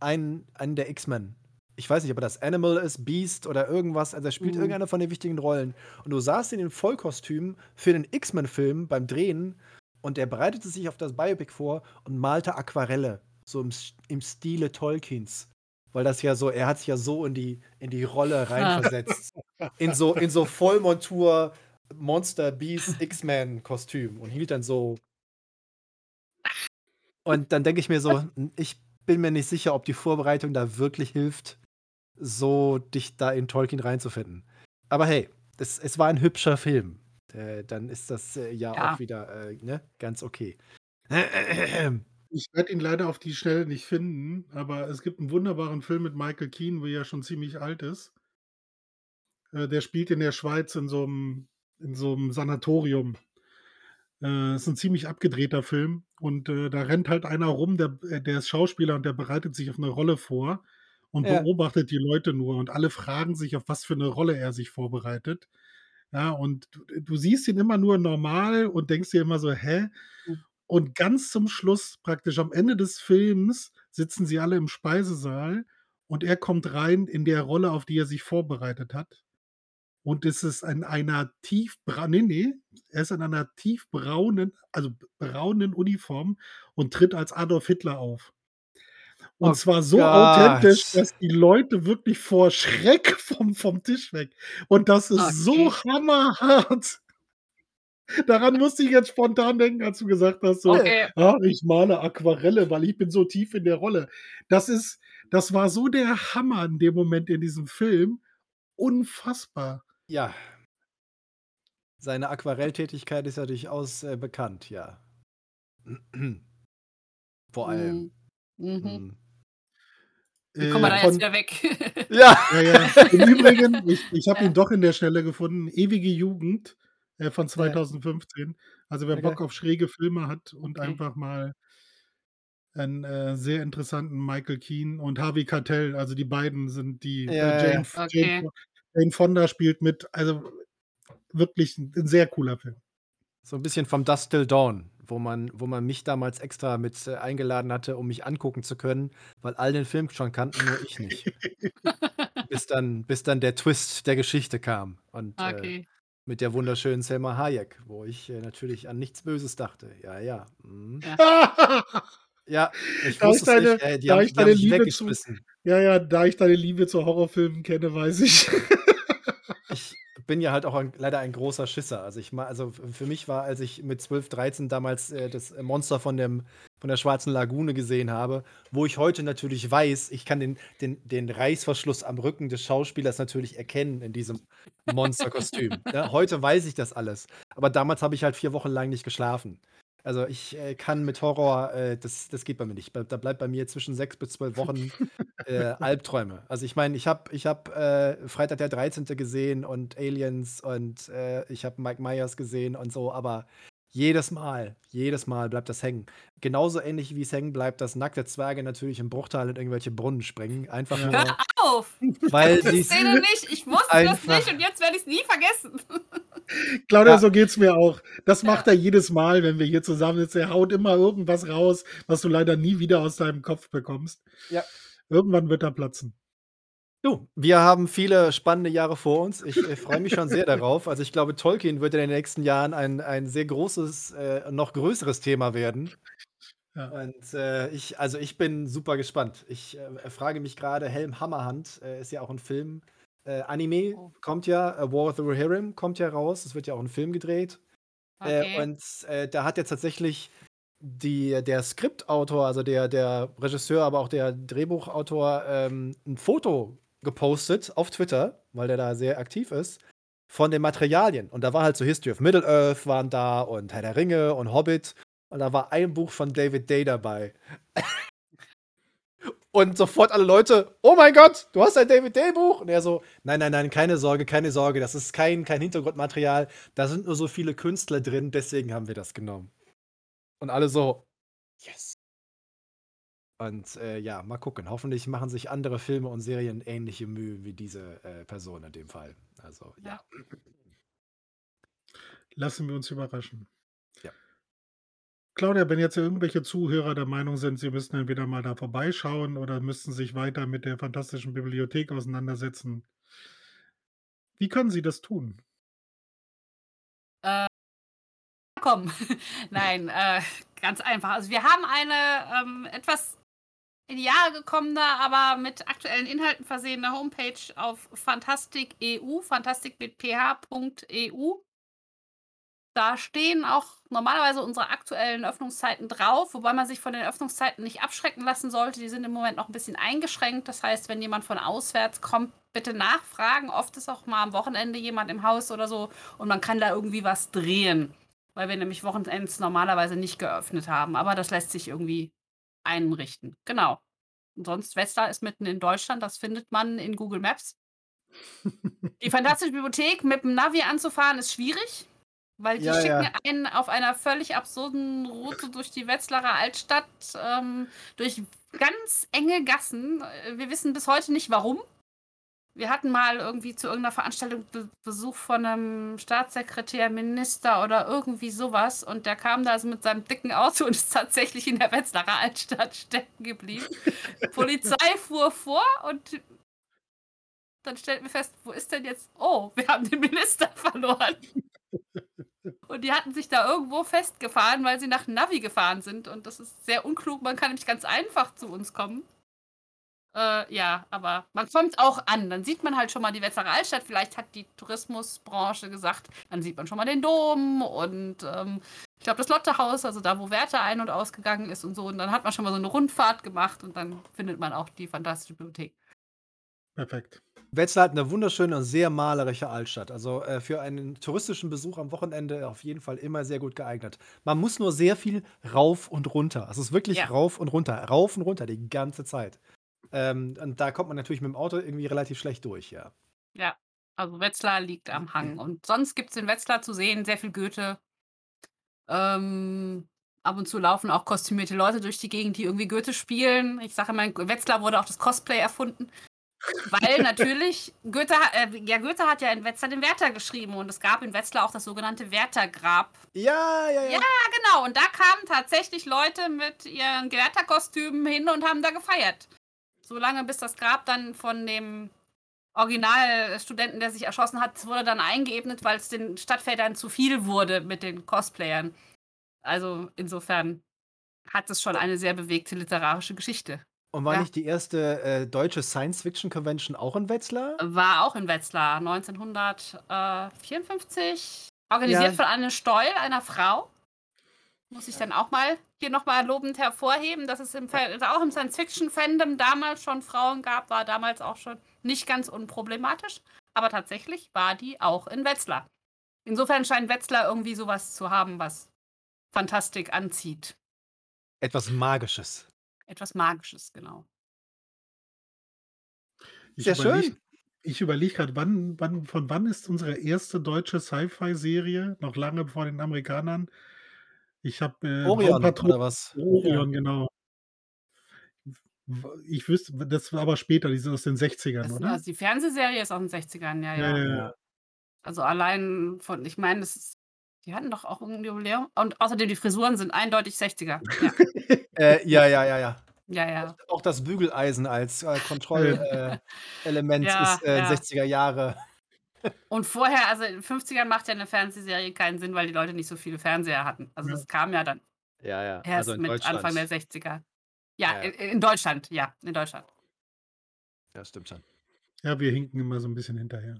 einen, einen der X-Men ich weiß nicht, ob er das Animal ist, Beast oder irgendwas. Also er spielt mhm. irgendeine von den wichtigen Rollen. Und du saßt in dem Vollkostüm für den X-Men-Film beim Drehen und er bereitete sich auf das Biopic vor und malte Aquarelle. So im, im Stile Tolkiens. Weil das ja so, er hat sich ja so in die, in die Rolle reinversetzt. in so, in so Vollmontur Monster Beast X-Men-Kostüm und hielt dann so. Und dann denke ich mir so, ich bin mir nicht sicher, ob die Vorbereitung da wirklich hilft, so dich da in Tolkien reinzufinden. Aber hey, es, es war ein hübscher Film. Äh, dann ist das äh, ja, ja, auch wieder äh, ne, ganz okay. Ich werde ihn leider auf die Schnelle nicht finden, aber es gibt einen wunderbaren Film mit Michael Keane, wo er ja schon ziemlich alt ist. Äh, der spielt in der Schweiz in so einem, in so einem Sanatorium. Äh, ist ein ziemlich abgedrehter Film und äh, da rennt halt einer rum, der, der ist Schauspieler und der bereitet sich auf eine Rolle vor und Ja. beobachtet die Leute nur und alle fragen sich, auf was für eine Rolle er sich vorbereitet. Ja, und du du siehst ihn immer nur normal und denkst dir immer so: „Hä?“ Mhm. Und ganz zum Schluss, praktisch am Ende des Films, sitzen sie alle im Speisesaal und er kommt rein in der Rolle, auf die er sich vorbereitet hat. Und es ist in einer tiefbrau ne, ne, er ist in einer tiefbraunen also braunen Uniform und tritt als Adolf Hitler auf. Und Oh zwar so authentisch, dass die Leute wirklich vor Schreck vom vom Tisch weg und das ist so hammerhart. Daran musste ich jetzt spontan denken, als du gesagt hast, so: Okay. „Ah, ich male Aquarelle, weil ich bin so tief in der Rolle.“ Das ist das war so der Hammer in dem Moment in diesem Film. Unfassbar. Ja. seine Aquarelltätigkeit ist ja durchaus äh, bekannt, ja. Vor allem. Mhm. Mhm. Wie kommen wir da Äh, jetzt wieder weg? Ja. ja, ja. Im Übrigen, ich, ich habe ihn doch in der Stelle gefunden. Ewige Jugend äh, von Ja. 2015. Also wer Okay. Bock auf schräge Filme hat und Okay. einfach mal einen äh, sehr interessanten Michael Keane und Harvey Keitel, also die beiden sind die, Ja, äh, ja, Jane, Jane, Okay. Fo- Jane Fonda spielt mit, also wirklich ein, ein sehr cooler Film. So ein bisschen vom Dust Till Dawn, wo man, wo man mich damals extra mit äh, eingeladen hatte, um mich angucken zu können, weil all den Film schon kannten, nur ich nicht. bis, dann, bis dann der Twist der Geschichte kam. Und äh, Okay. mit der wunderschönen Selma Hayek, wo ich äh, natürlich an nichts Böses dachte. Ja, ja. Mhm. Ja. Ja, ich Da ich wusste es nicht. deine, Äh, die da haben, ich die haben deine mich Liebe zu, ja, ja, da ich deine Liebe zu Horrorfilmen kenne, weiß ich. Ich bin ja halt auch ein, leider ein großer Schisser. Also ich also für mich war, als ich mit 12, 13 damals äh, das Monster von dem von der Schwarzen Lagune gesehen habe, wo ich heute natürlich weiß, ich kann den, den, den Reißverschluss am Rücken des Schauspielers natürlich erkennen in diesem Monsterkostüm. ja, heute weiß ich das alles. Aber damals habe ich halt vier Wochen lang nicht geschlafen. Also ich äh, kann mit Horror, äh, das, das geht bei mir nicht. Da da bleibt bei mir zwischen sechs bis zwölf Wochen äh, Albträume. Also ich meine, ich habe ich hab, äh, Freitag der 13. gesehen und Aliens und äh, ich habe Mike Myers gesehen und so, aber jedes Mal, jedes Mal bleibt das hängen. Genauso ähnlich wie es hängen bleibt, dass nackte Zwerge natürlich im Bruchtal in irgendwelche Brunnen springen. Einfach Ja. nur, Hör auf! weil Die Szene nicht. Ich wusste das nicht und jetzt werde ich es nie vergessen. Claudia, Ja. so geht's mir auch. Das macht Ja. er jedes Mal, wenn wir hier zusammen sitzen. Er haut immer irgendwas raus, was du leider nie wieder aus deinem Kopf bekommst. Ja. Irgendwann wird er platzen. Du, wir haben viele spannende Jahre vor uns. Ich äh, freue mich schon sehr darauf. Also ich glaube, Tolkien wird in den nächsten Jahren ein, ein sehr großes, äh, noch größeres Thema werden. Ja. Und äh, ich, also ich bin super gespannt. Ich äh, frage mich gerade, Helm Hammerhand äh, ist ja auch ein Film. Äh, Anime Oh. kommt ja, War of the Rohirrim kommt ja raus. Es wird ja auch ein Film gedreht. Okay. und da hat jetzt tatsächlich die, der Skriptautor, also der, der Regisseur, aber auch der Drehbuchautor, ähm, ein Foto gepostet auf Twitter, weil der da sehr aktiv ist, von den Materialien. Und da war halt so History of Middle-earth waren da und Herr der Ringe und Hobbit. Und da war ein Buch von David Day dabei. Und sofort alle Leute, oh mein Gott, du hast ein David Day-Buch? Und er so, nein, nein, nein, keine Sorge, keine Sorge, das ist kein, kein Hintergrundmaterial. Da sind nur so viele Künstler drin, deswegen haben wir das genommen. Und alle so, yes. Und äh, ja, mal gucken. Hoffentlich machen sich andere Filme und Serien ähnliche Mühe wie diese äh, Person in dem Fall. Also, ja. Lassen wir uns überraschen. Ja. Claudia, wenn jetzt irgendwelche Zuhörer der Meinung sind, sie müssten entweder mal da vorbeischauen oder müssten sich weiter mit der fantastischen Bibliothek auseinandersetzen, wie können sie das tun? Äh, komm. Nein, äh, ganz einfach. Also wir haben eine ähm, etwas in die Jahre gekommene, aber mit aktuellen Inhalten versehene Homepage auf Fantastik.eu, fantastik mit ph.eu. Da stehen auch normalerweise unsere aktuellen Öffnungszeiten drauf, wobei man sich von den Öffnungszeiten nicht abschrecken lassen sollte. Die sind im Moment noch ein bisschen eingeschränkt. Das heißt, wenn jemand von auswärts kommt, bitte nachfragen. Oft ist auch mal am Wochenende jemand im Haus oder so und man kann da irgendwie was drehen, weil wir nämlich Wochenends normalerweise nicht geöffnet haben. Aber das lässt sich irgendwie einrichten. Genau. Und sonst, Wetzlar ist mitten in Deutschland, das findet man in Google Maps. Die Fantastische Bibliothek mit dem Navi anzufahren ist schwierig, weil die Ja, schicken ja. einen auf einer völlig absurden Route durch die Wetzlarer Altstadt, ähm, durch ganz enge Gassen. Äh, Wir wissen bis heute nicht warum. Wir hatten mal irgendwie zu irgendeiner Veranstaltung Be Besuch von einem Staatssekretär, Minister oder irgendwie sowas und der kam da also mit seinem dicken Auto und ist tatsächlich in der Wetzlarer Altstadt stecken geblieben. Polizei fuhr vor und dann stellten wir fest, wo ist denn jetzt? Oh, wir haben den Minister verloren. Und die hatten sich da irgendwo festgefahren, weil sie nach Navi gefahren sind. Und das ist sehr unklug. Man kann nämlich ganz einfach zu uns kommen. Äh, ja, aber man kommt auch an. Dann sieht man halt schon mal die Wetzlarer Altstadt. Vielleicht hat die Tourismusbranche gesagt, dann sieht man schon mal den Dom und ähm, ich glaube das Lottehaus, also da, wo Werther ein- und ausgegangen ist und so. Und dann hat man schon mal so eine Rundfahrt gemacht und dann findet man auch die fantastische Bibliothek. Perfekt. Wetzlar hat eine wunderschöne und sehr malerische Altstadt. Also, äh, für einen touristischen Besuch am Wochenende auf jeden Fall immer sehr gut geeignet. Man muss nur sehr viel rauf und runter. Also, es ist wirklich Ja. rauf und runter, rauf und runter die ganze Zeit. Ähm, und da kommt man natürlich mit dem Auto irgendwie relativ schlecht durch, ja. Ja, also Wetzlar liegt am Hang. Und sonst gibt es in Wetzlar zu sehen sehr viel Goethe. Ähm, ab und zu laufen auch kostümierte Leute durch die Gegend, die irgendwie Goethe spielen. Ich sage immer, in Wetzlar wurde auch das Cosplay erfunden. Weil natürlich, Goethe, äh, ja, Goethe hat ja in Wetzlar den Werther geschrieben und es gab in Wetzlar auch das sogenannte Werther-Grab. Ja, ja, ja. Ja. Genau, und da kamen tatsächlich Leute mit ihren Werther-Kostümen hin und haben da gefeiert. So lange, bis das Grab dann von dem Originalstudenten, der sich erschossen hat, wurde dann eingeebnet, weil es den Stadtvätern zu viel wurde mit den Cosplayern. Also insofern hat es schon eine sehr bewegte literarische Geschichte. Und war Ja. nicht die erste äh, deutsche Science-Fiction-Convention auch in Wetzlar? War auch in Wetzlar 1954. Organisiert Ja. von Anne Steul, einer Frau. Muss ich dann auch mal hier nochmal lobend hervorheben, dass es im, Fa- auch im Science-Fiction-Fandom damals schon Frauen gab, war damals auch schon nicht ganz unproblematisch. Aber tatsächlich war die auch in Wetzlar. Insofern scheint Wetzlar irgendwie sowas zu haben, was Fantastik anzieht. Etwas Magisches. Etwas Magisches, genau. Ich Sehr schön. Ich überlege gerade, wann, wann, von wann ist unsere erste deutsche Sci-Fi-Serie? Noch lange vor den Amerikanern. Ich habe äh, Orion oder was? Orion, genau. Ich wüsste, das war aber später, die sind aus den 60ern, Das, oder? also die Fernsehserie ist aus den 60ern, ja, ja. Ja, ja, Ja. Also allein von, ich meine, das ist, die hatten doch auch ein Jubiläum. Und außerdem die Frisuren sind eindeutig 60er. Ja, Äh, ja, ja, ja, ja. ja. ja. Auch das Bügeleisen als äh, Kontrollelement äh, ist äh, ja. 60er Jahre. Und vorher, also in den 50ern macht ja eine Fernsehserie keinen Sinn, weil die Leute nicht so viele Fernseher hatten. Also Ja. das kam ja dann Ja, ja. erst mit Anfang der 60er. Ja, Ja, ja. In, in Deutschland, ja, in Deutschland. Ja, stimmt schon. Ja, wir hinken immer so ein bisschen hinterher.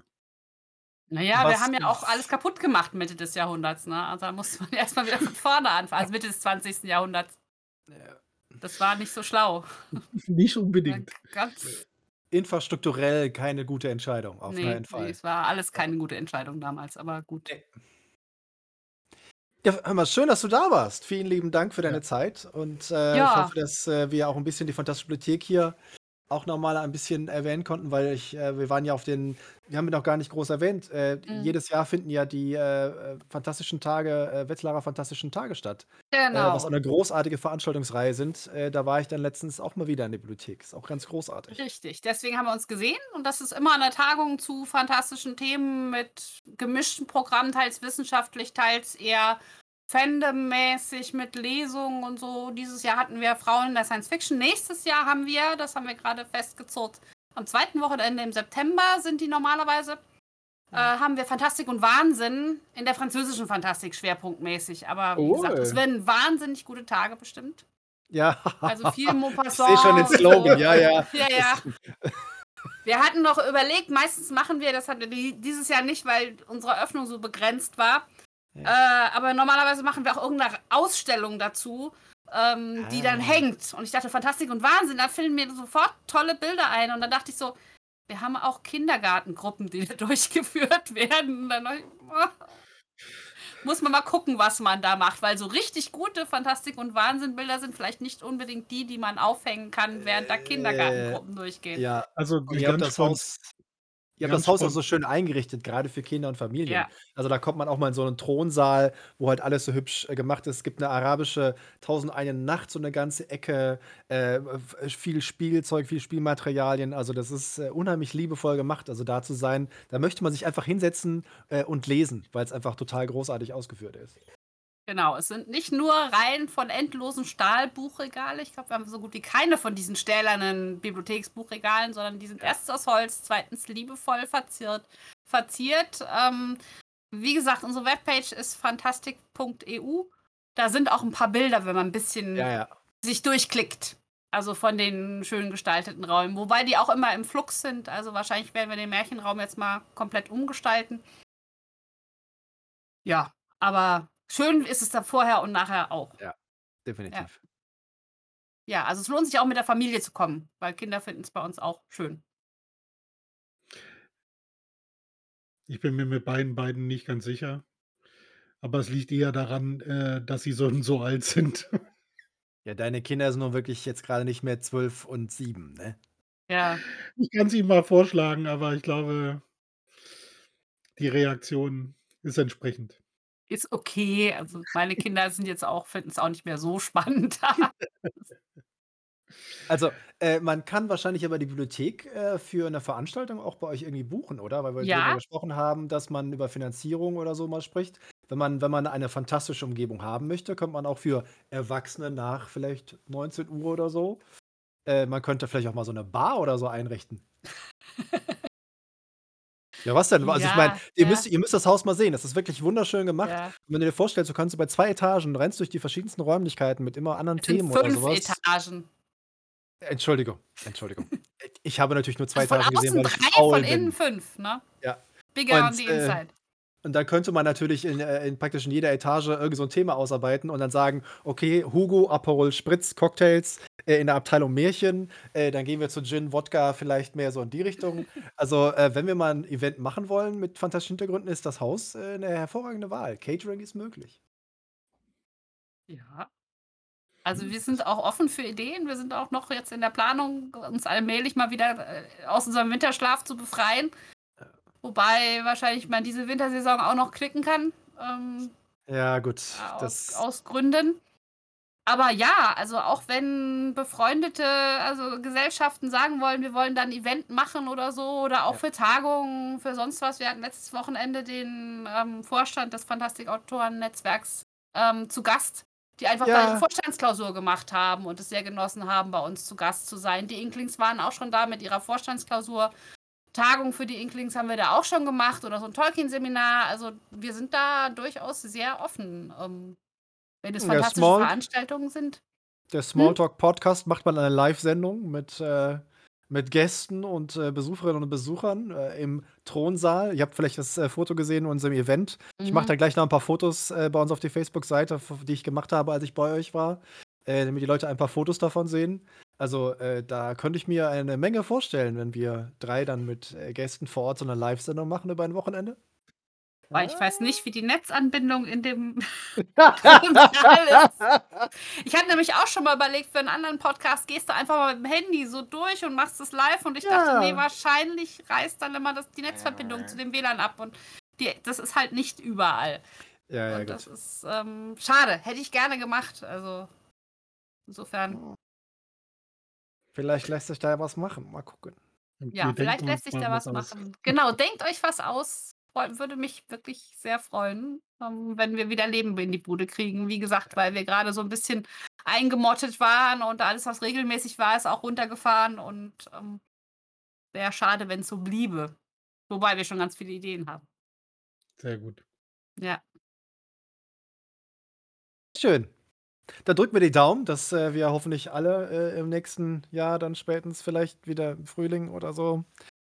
Naja, Was- wir haben ja auch alles kaputt gemacht Mitte des Jahrhunderts, ne? Also da muss man erstmal wieder von vorne anfangen. Also Mitte des 20. Jahrhunderts. Das war nicht so schlau. Nicht unbedingt. Ganz, Infrastrukturell keine gute Entscheidung, auf nee, keinen nee, Fall. es war alles keine gute Entscheidung damals, aber gut. Ja, hör mal, schön, dass du da warst. Vielen lieben Dank für deine Ja. Zeit und äh, Ja. ich hoffe, dass äh, wir auch ein bisschen die Fantastische Bibliothek hier auch nochmal ein bisschen erwähnen konnten, weil ich, äh, wir waren ja auf den, wir haben ihn noch gar nicht groß erwähnt. Äh, Mhm. Jedes Jahr finden ja die äh, Fantastischen Tage, äh, Wetzlarer Fantastischen Tage statt. Äh, Genau. was auch eine großartige Veranstaltungsreihe sind. Äh, da war ich dann letztens auch mal wieder in der Bibliothek. Ist auch ganz großartig. Richtig, deswegen haben wir uns gesehen und das ist immer eine Tagung zu fantastischen Themen mit gemischten Programmen, teils wissenschaftlich, teils eher Fandom-mäßig mit Lesungen und so. Dieses Jahr hatten wir Frauen in der Science Fiction. Nächstes Jahr haben wir, das haben wir gerade festgezurrt, am zweiten Wochenende im September sind die normalerweise, äh, haben wir Fantastik und Wahnsinn in der französischen Fantastik schwerpunktmäßig. Aber wie gesagt, Oh. es werden wahnsinnig gute Tage bestimmt. Ja. Also viel ich Maupassant. sehe schon den so. Slogan. Ja, ja. Ja, ja. Wir hatten noch überlegt, meistens machen wir das hatten wir die- dieses Jahr nicht, weil unsere Öffnung so begrenzt war. Äh, aber normalerweise machen wir auch irgendeine Ausstellung dazu, ähm, die dann Ah. hängt. Und ich dachte, Fantastik und Wahnsinn, da finden mir sofort tolle Bilder ein. Und dann dachte ich so, wir haben auch Kindergartengruppen, die da durchgeführt werden. Und dann dachte ich, oh, muss man mal gucken, was man da macht, weil so richtig gute Fantastik- und Wahnsinn-Bilder sind vielleicht nicht unbedingt die, die man aufhängen kann, während da Kindergartengruppen durchgehen. Ja, Also die ganz das Haus. Ihr habt das Haus auch so schön eingerichtet, gerade für Kinder und Familien. Ja. Also da kommt man auch mal in so einen Thronsaal, wo halt alles so hübsch äh, gemacht ist. Es gibt eine arabische Tausend eine Nacht, so eine ganze Ecke, äh, viel Spielzeug, viel Spielmaterialien. Also das ist äh, unheimlich liebevoll gemacht. Also da zu sein, da möchte man sich einfach hinsetzen äh, und lesen, weil es einfach total großartig ausgeführt ist. Genau, es sind nicht nur Reihen von endlosen Stahlbuchregale. Ich glaube, wir haben so gut wie keine von diesen stählernen Bibliotheksbuchregalen, sondern die sind erstens aus Holz, zweitens liebevoll verziert. verziert. Ähm, wie gesagt, unsere Webpage ist fantastik.eu. Da sind auch ein paar Bilder, wenn man ein bisschen Ja, ja. sich durchklickt. Also von den schön gestalteten Räumen. Wobei die auch immer im Flux sind. Also wahrscheinlich werden wir den Märchenraum jetzt mal komplett umgestalten. Ja, aber schön ist es da vorher und nachher auch. Definitiv. Ja, also es lohnt sich auch mit der Familie zu kommen, weil Kinder finden es bei uns auch schön. Ich bin mir mit beiden beiden nicht ganz sicher. Aber es liegt eher daran, äh, dass sie so so alt sind. Ja, deine Kinder sind nun wirklich jetzt gerade nicht mehr 12 und 7, ne? Ja. Ich kann's ihm mal vorschlagen, aber ich glaube die Reaktion ist entsprechend. Ist okay. Also, meine Kinder sind jetzt auch finden's auch nicht mehr so spannend. Also, äh, man kann wahrscheinlich aber die Bibliothek, äh, für 'ne Veranstaltung auch bei euch irgendwie buchen, oder? Weil wir Ja. gesprochen haben, dass man über Finanzierung oder so mal spricht. Wenn man wenn man eine fantastische Umgebung haben möchte, könnte man auch für Erwachsene nach vielleicht 19:00 oder so äh, man könnte vielleicht auch mal so 'ne Bar oder so einrichten. Ja, was denn? Also, ich meine, Ja, ihr ja. müsst ihr müsst das Haus mal sehen. Das ist wirklich wunderschön gemacht. Ja. Und wenn du dir vorstellst, du kannst so bei 2 Etagen rennst durch die verschiedensten Räumlichkeiten mit immer anderen Es sind Themen oder 5 so was. Etagen. Entschuldigung, Entschuldigung. Ich habe natürlich nur 2 Also, von Etagen gesehen, außen weil ich 3, faul von bin. innen 5, ne? Ja. Bigger on Und, the äh, inside. Und dann könnte man natürlich in äh, in praktisch in jeder Etage irgend so 'n Thema ausarbeiten und dann sagen: „Okay, Hugo, Aperol Spritz, Cocktails, äh, in der Abteilung Märchen. Äh, dann gehen wir zu Gin, Wodka, vielleicht mehr so in die Richtung.“ Also, äh, wenn wir mal 'n Event machen wollen mit fantastischen Hintergründen, ist das Haus, äh, 'ne hervorragende Wahl. Catering ist möglich. Ja. Also, wir sind auch offen für Ideen. Wir sind auch noch jetzt in der Planung, uns allmählich mal wieder, äh, aus unserem Winterschlaf zu befreien. Wobei wahrscheinlich man diese Wintersaison auch noch knicken kann, ähm, Ja, gut, aus das aus Gründen. Aber ja, also, auch wenn befreundete also, Gesellschaften sagen wollen, wir wollen da 'n Event machen oder so oder auch Ja. für Tagungen, für sonst was. Wir hatten letztes Wochenende den, ähm, Vorstand des Fantastik-Autoren-Netzwerks, ähm, zu Gast, die einfach Ja. Vorstandsklausur gemacht haben und es sehr genossen haben, bei uns zu Gast zu sein. Die Inklings waren auch schon da mit ihrer Vorstandsklausur. Tagung für die Inklings haben wir da auch schon gemacht oder so 'n Tolkien-Seminar. Also, wir sind da durchaus sehr offen, ähm, wenn es fantastische Small Veranstaltungen sind. der Hm? Smalltalk-Podcast macht man eine Live-Sendung mit, äh mit Gästen und, äh, Besucherinnen und Besuchern, äh, im Thronsaal. Ihr habt vielleicht das, äh, Foto gesehen in unserem Event. Ich mache Mhm. da gleich noch 'n paar Fotos, äh, bei uns auf die Facebook-Seite, die ich gemacht habe, als ich bei euch war, äh, damit die Leute ein paar Fotos davon sehen. Also, äh, da könnte ich mir eine Menge vorstellen, wenn wir 3 dann mit, äh, Gästen vor Ort so 'ne Live-Sendung machen über ein Wochenende. Weil ich weiß nicht, wie die Netzanbindung in dem Thronsaal ist. Ich hatte nämlich auch schon mal überlegt, für 'n anderen Podcast gehst du einfach mal mit'm Handy so durch und machst es live und ich dachte: „Ne, Ja. wahrscheinlich reißt dann immer das die Netzverbindung zu dem WLAN ab“ und die das ist halt nicht überall. Ja, ja, Und das gut. ist, ähm, schade. Hätte ich gerne gemacht. Also, insofern Vielleicht lässt sich da ja was machen. Mal gucken. Ja, wir vielleicht lässt sich da was was aus. machen. Genau, denkt euch was aus. Würde mich wirklich sehr freuen, ähm, wenn wir wieder Leben in die Bude kriegen. Wie gesagt, weil wir grade so 'n bisschen eingemottet waren und alles, was regelmäßig war, ist auch runtergefahren und, ähm, wäre schade, wenn's so bliebe. Wobei wir schon ganz viele Ideen haben. Sehr gut. Ja. Schön. Dann drücken wir die Daumen, dass, äh, wir hoffentlich alle, äh, im nächsten Jahr dann spätestens vielleicht wieder im Frühling oder so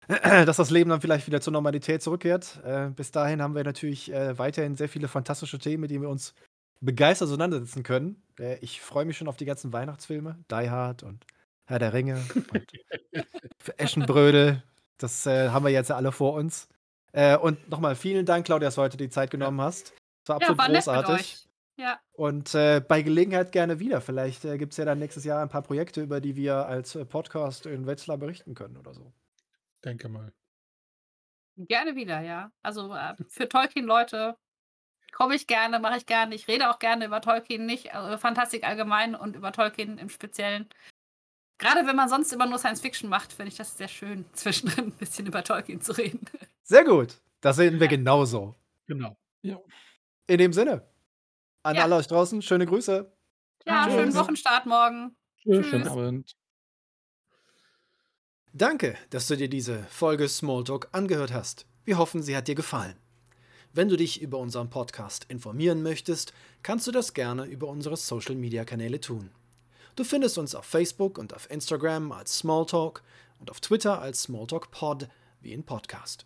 dass das Leben dann vielleicht wieder zur Normalität zurückkehrt. Äh, bis dahin haben wir natürlich, äh, weiterhin sehr viele fantastische Themen, mit denen wir uns begeistert auseinandersetzen können. Äh, ich freue mich schon auf die ganzen Weihnachtsfilme, Die Hard und Herr der Ringe und für Eschenbrödel. Das, äh, haben wir jetzt ja alle vor uns. Und noch mal vielen Dank, Claudia, dass du heute die Zeit genommen hast. Es war Ja, absolut war nett mit großartig. Ja. Und, äh, bei Gelegenheit gerne wieder. Vielleicht, äh, gibt's ja dann nächstes Jahr ein paar Projekte, über die wir als, äh, Podcast in Wetzlar berichten können oder so. Denke mal. Gerne wieder, ja. Also, äh, für Tolkien-Leute komme ich gerne, mache ich gerne. Ich rede auch gerne über Tolkien, nicht also, über Fantastik allgemein und über Tolkien im Speziellen. Grade wenn man sonst immer nur Science Fiction macht, finde ich das sehr schön, zwischendrin 'n bisschen über Tolkien zu reden. Sehr gut. Das sehen wir genauso. Genau. Ja. In dem Sinne, an Ja. alle euch draußen, schöne Grüße. Ja, Tschüss. schönen Wochenstart morgen. Tschüss. Schönen. Abend. Danke, dass du dir diese Folge Smalltalk angehört hast. Wir hoffen, sie hat dir gefallen. Wenn du dich über unseren Podcast informieren möchtest, kannst du das gerne über unsere Social-Media-Kanäle tun. Du findest uns auf Facebook und auf Instagram als Smalltalk und auf Twitter als SmalltalkPod wie in Podcast.